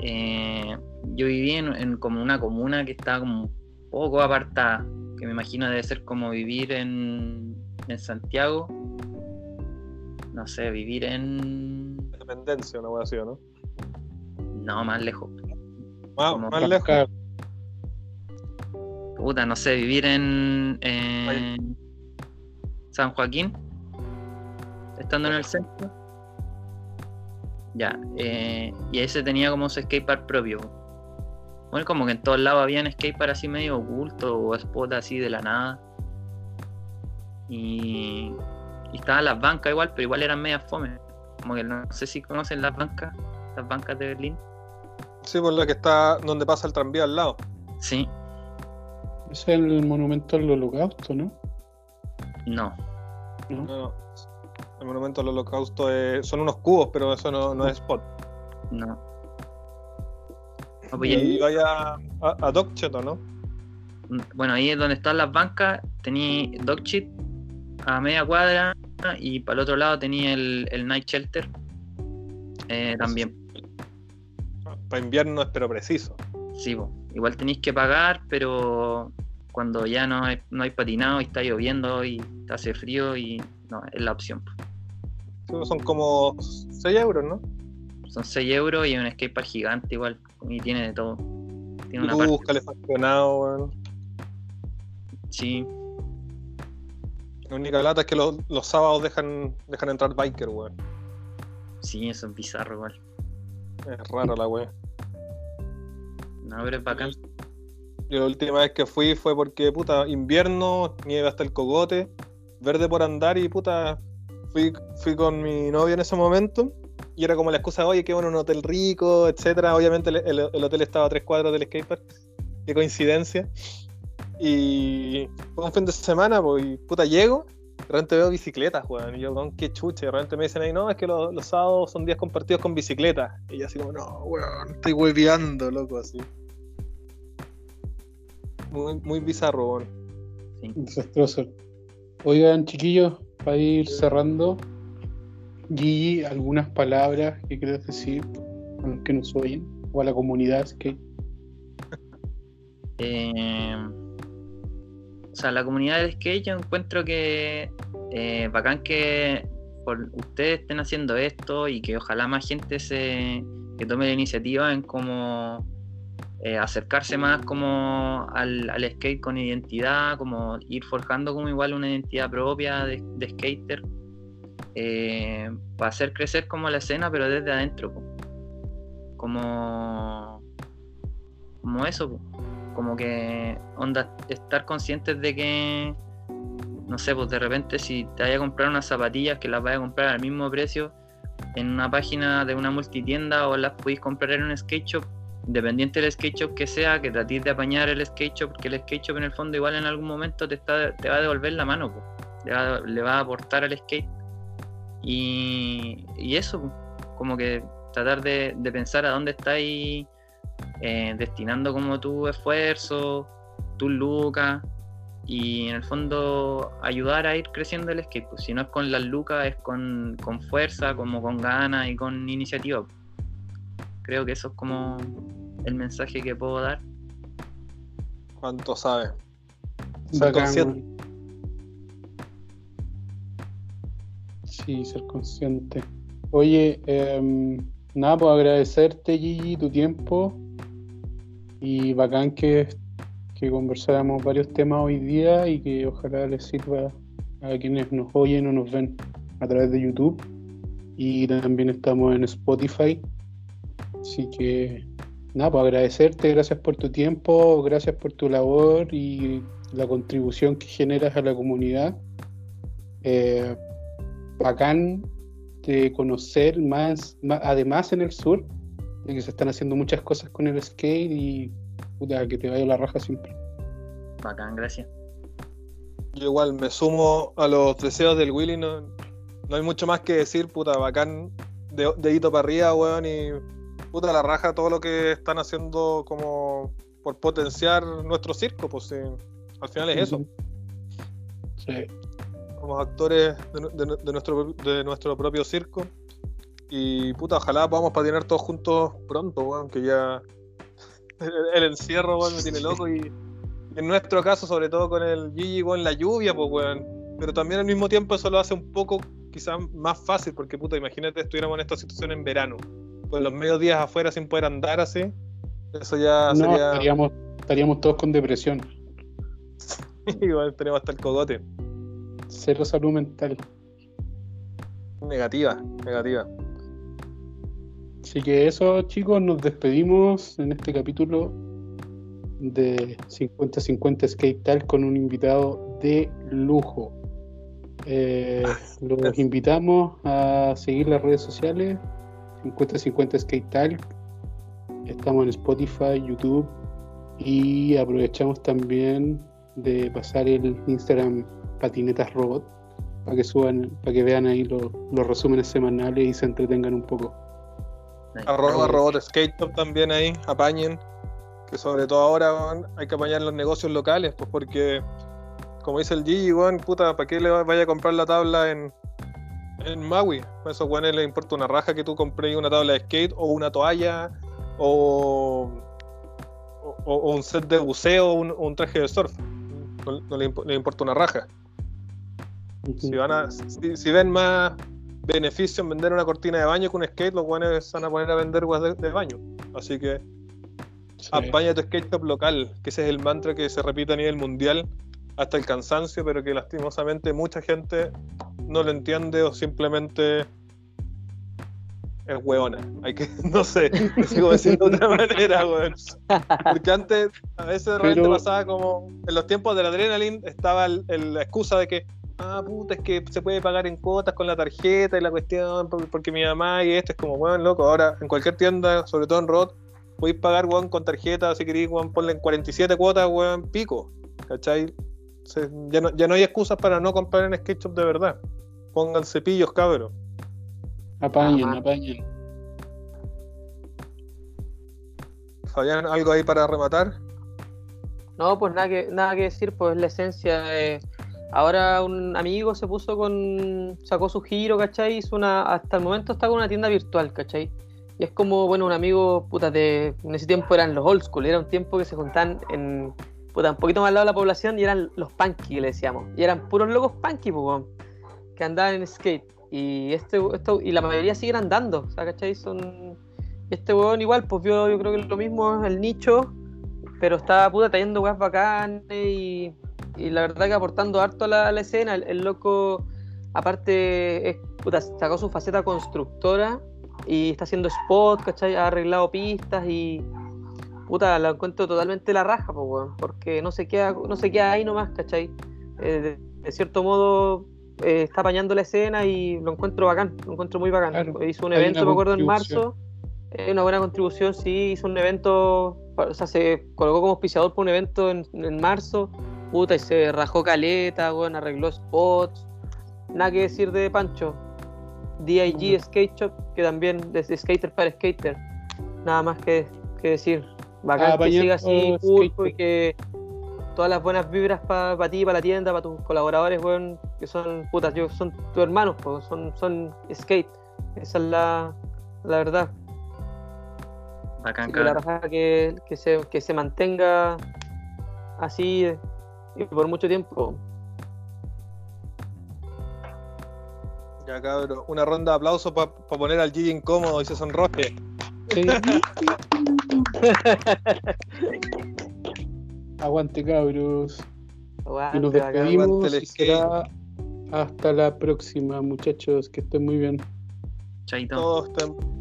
Eh, yo viví en, en como una comuna que estaba como un poco apartada, que me imagino debe ser como vivir en, en Santiago. No sé, vivir en... Independencia, una wea así, ¿o ¿no? No, más lejos. Más, lejos. Puta, no sé, vivir en, en San Joaquín, estando en el centro. Ya, eh, y ese tenía como su skatepark propio. Bueno, como que en todos lados habían skatepark así medio oculto o spot así de la nada. Y, y estaban las bancas igual, pero igual eran medias fome. Como que no sé si conocen las bancas, las bancas de Berlín. Sí, por la que está donde pasa el tranvía al lado. Sí, Ese es el monumento al holocausto, ¿no? no, ¿No? No. El monumento al holocausto es- son unos cubos, pero eso no, no es spot. no. No, pues, Y vaya a, a Dogchet, ¿o ¿no? Bueno, ahí es donde están las bancas, tenía Dogshit a media cuadra y para el otro lado tenía el, el Night Shelter eh, también. Para invierno es pero preciso. Sí, po. igual tenéis que pagar, pero cuando ya no hay, no hay patinado y está lloviendo y hace frío y no, es la opción. po. Son como 6 euros, ¿no? Son 6 euros y un skatepark gigante igual y tiene de todo. Tiene una parte, calefaccionado, weón. sí, La única lata es que los, los sábados dejan, dejan entrar biker, weón. sí, eso es bizarro igual. Es raro la weón. No, pero es bacán. Yo la última vez que fui fue porque, puta, invierno, nieve hasta el cogote, verde por andar y, puta, fui, fui con mi novia en ese momento y era como la excusa, oye, qué bueno, un hotel rico, etcétera. Obviamente el, el- el hotel estaba a tres cuadras del skatepark, qué coincidencia. Y fue un fin de semana, pues, y, puta, llego, de repente veo bicicletas, weón, y yo, con qué chuche, de repente me dicen ahí, no, es que los, los sábados son días compartidos con bicicletas. Y yo así como, no, weón, estoy hueveando, loco, así. Muy, muy bizarro, weón. Sí. Desastroso. Oigan, chiquillos, para ir cerrando, Gigi, algunas palabras que quieras decir a los que nos oyen o a la comunidad que [LAUGHS] Eh, sea, la comunidad del skate yo encuentro que eh, bacán que ustedes estén haciendo esto y que ojalá más gente se que tome la iniciativa en cómo eh, acercarse más como al, skate con identidad, como ir forjando como igual una identidad propia de, skater eh, para hacer crecer como la escena pero desde adentro como como eso po como que onda estar conscientes de que no sé, pues de repente si te vayas a comprar unas zapatillas que las vayas a comprar al mismo precio en una página de una multitienda o las podéis comprar en un skate shop, independiente del skate shop que sea, que trates de apañar el skate shop, porque el skate shop en el fondo igual en algún momento te, está, te va a devolver la mano, po. Le, va, le va a aportar al skate. Y, y eso, po, como que tratar de, de pensar a dónde estáis eh, destinando como tu esfuerzo, tus lucas, y en el fondo ayudar a ir creciendo el skate. Pues, si no es con las lucas, es con, con fuerza, como con ganas y con iniciativa. Creo que eso es como el mensaje que puedo dar. ¿Cuánto sabe? Ser consciente. Sí, ser consciente. Oye, em, nada, pues agradecerte, Gigi, tu tiempo. Y bacán que, que conversáramos varios temas hoy día y que ojalá les sirva a quienes nos oyen o nos ven a través de YouTube. Y también estamos en Spotify. Así que, nada, pues agradecerte, gracias por tu tiempo, gracias por tu labor y la contribución que generas a la comunidad. Eh, bacán de conocer más, más, además en el sur, de que se están haciendo muchas cosas con el skate y puta, que te vaya la raja siempre. Bacán, gracias. Yo igual me sumo a los deseos del Willy, no, no hay mucho más que decir, puta, bacán, de, dedito para arriba, weón, y puta la raja todo lo que están haciendo como por potenciar nuestro circo, pues sí, al final es eso. Sí. Somos actores de nuestro, de nuestro propio circo. Y puta, ojalá podamos patinar todos juntos pronto, weón, que ya [LAUGHS] el, encierro, weón, me tiene loco. Y, y en nuestro caso, sobre todo con el Gigi, weón, la lluvia, pues, weón. Pero también al mismo tiempo eso lo hace un poco, quizás más fácil, porque puta, imagínate estuviéramos en esta situación en verano. Pues los medios días afuera sin poder andar así. Eso ya No, sería. estaríamos, estaríamos todos con depresión. [LAUGHS] Igual tenemos hasta el cogote. Cero salud mental. Negativa, negativa. Así que eso, chicos, nos despedimos en este capítulo de 50-50 Skate Talk con un invitado de lujo. Eh, [LAUGHS] los invitamos a seguir las redes sociales 50-50 Skate Talk. Estamos en Spotify, YouTube y aprovechamos también de pasar el Instagram Patinetas Robot para que suban, para que vean ahí los, los resúmenes semanales y se entretengan un poco. Arroba robot skate shop también ahí, apañen. Que sobre todo ahora hay que apañar los negocios locales, pues porque, como dice el Gigi, weón, puta, ¿para qué le va- vaya a comprar la tabla en, en Maui? A esos weones les importa una raja que tú compres una tabla de skate o una toalla o, o, o un set de buceo o un, un traje de surf. No, no le, impo- le importa una raja. Si, van a, si, si ven más beneficio en vender una cortina de baño que un skate, los buenos se van a poner a vender weas de, de baño. Así que Sí. apaña tu skate shop local, que ese es el mantra que se repite a nivel mundial hasta el cansancio, pero que lastimosamente mucha gente no lo entiende o simplemente es hueona. Hay que, [LAUGHS] no sé, lo sigo diciendo de otra [LAUGHS] manera, weón. Porque antes, a veces de repente Pero- pasaba como, en los tiempos del adrenaline, estaba el- el- la excusa de que, ah, puta, es que se puede pagar en cuotas con la tarjeta y la cuestión, por- porque mi mamá y esto es como, weón, loco. Ahora, en cualquier tienda, sobre todo en ROT, podéis pagar, weón, con tarjeta, si queréis, weón, ponle en 47 cuotas, weón, pico. ¿Cachai? Se- ya, no, ya no hay excusas para no comprar en SketchUp de verdad. Pónganse pillos, cabros. Apañen, apañen. Fabián, ¿algo ahí para rematar? No, pues nada que, nada que decir, pues la esencia. eh, ahora un amigo se puso con. sacó su giro, ¿cachai? Hizo una. Hasta el momento está con una tienda virtual, ¿cachai? Y es como, bueno, un amigo, puta, de. En ese tiempo eran los old school, era un tiempo que se juntaban en. puta, un poquito más al lado de la población y eran los punky, que le decíamos. Y eran puros locos punky, pues, weón, que andaban en skate. Y este, esto, y la mayoría siguen andando, o sea, ¿cachai? Son. Este weón igual, pues vio, yo creo que lo mismo, el nicho, pero estaba puta trayendo weas bacanes y, y la verdad que aportando harto a la, a la escena. El, el loco, aparte, es, puta, sacó su faceta constructora y está haciendo spots, ¿cachai? Ha arreglado pistas y puta, la encuentro totalmente la raja, pues, weón, porque no se queda, no se queda ahí nomás, ¿cachai? Eh, de, de cierto modo eh, está apañando la escena y lo encuentro bacán, lo encuentro muy bacán. Claro, Hizo un evento, me acuerdo, en marzo Es una buena contribución, sí, hizo un evento, o sea, se colocó como auspiciador por un evento en, en marzo, puta, y se rajó caleta, bueno, arregló spots, nada que decir de Pancho. DIG Skate Shop, que también es skater para skater, nada más que, que decir. Bacán Ah, que siga así, Pulpo, skate y que todas las buenas vibras para ti, para la tienda, para tus colaboradores, weón, que son putas, yo, son tus hermanos, po, son, son skate. Esa es la, la verdad. Bacán, que la raja que, que, se, que se mantenga así y por mucho tiempo. Ya cabrón, una ronda de aplausos para poner al Gigi incómodo y se sonroje. [LAUGHS] Aguante, cabros. Aguante, Y nos despedimos y será hasta la próxima, muchachos. Que estén muy bien. Chaito. Todos estén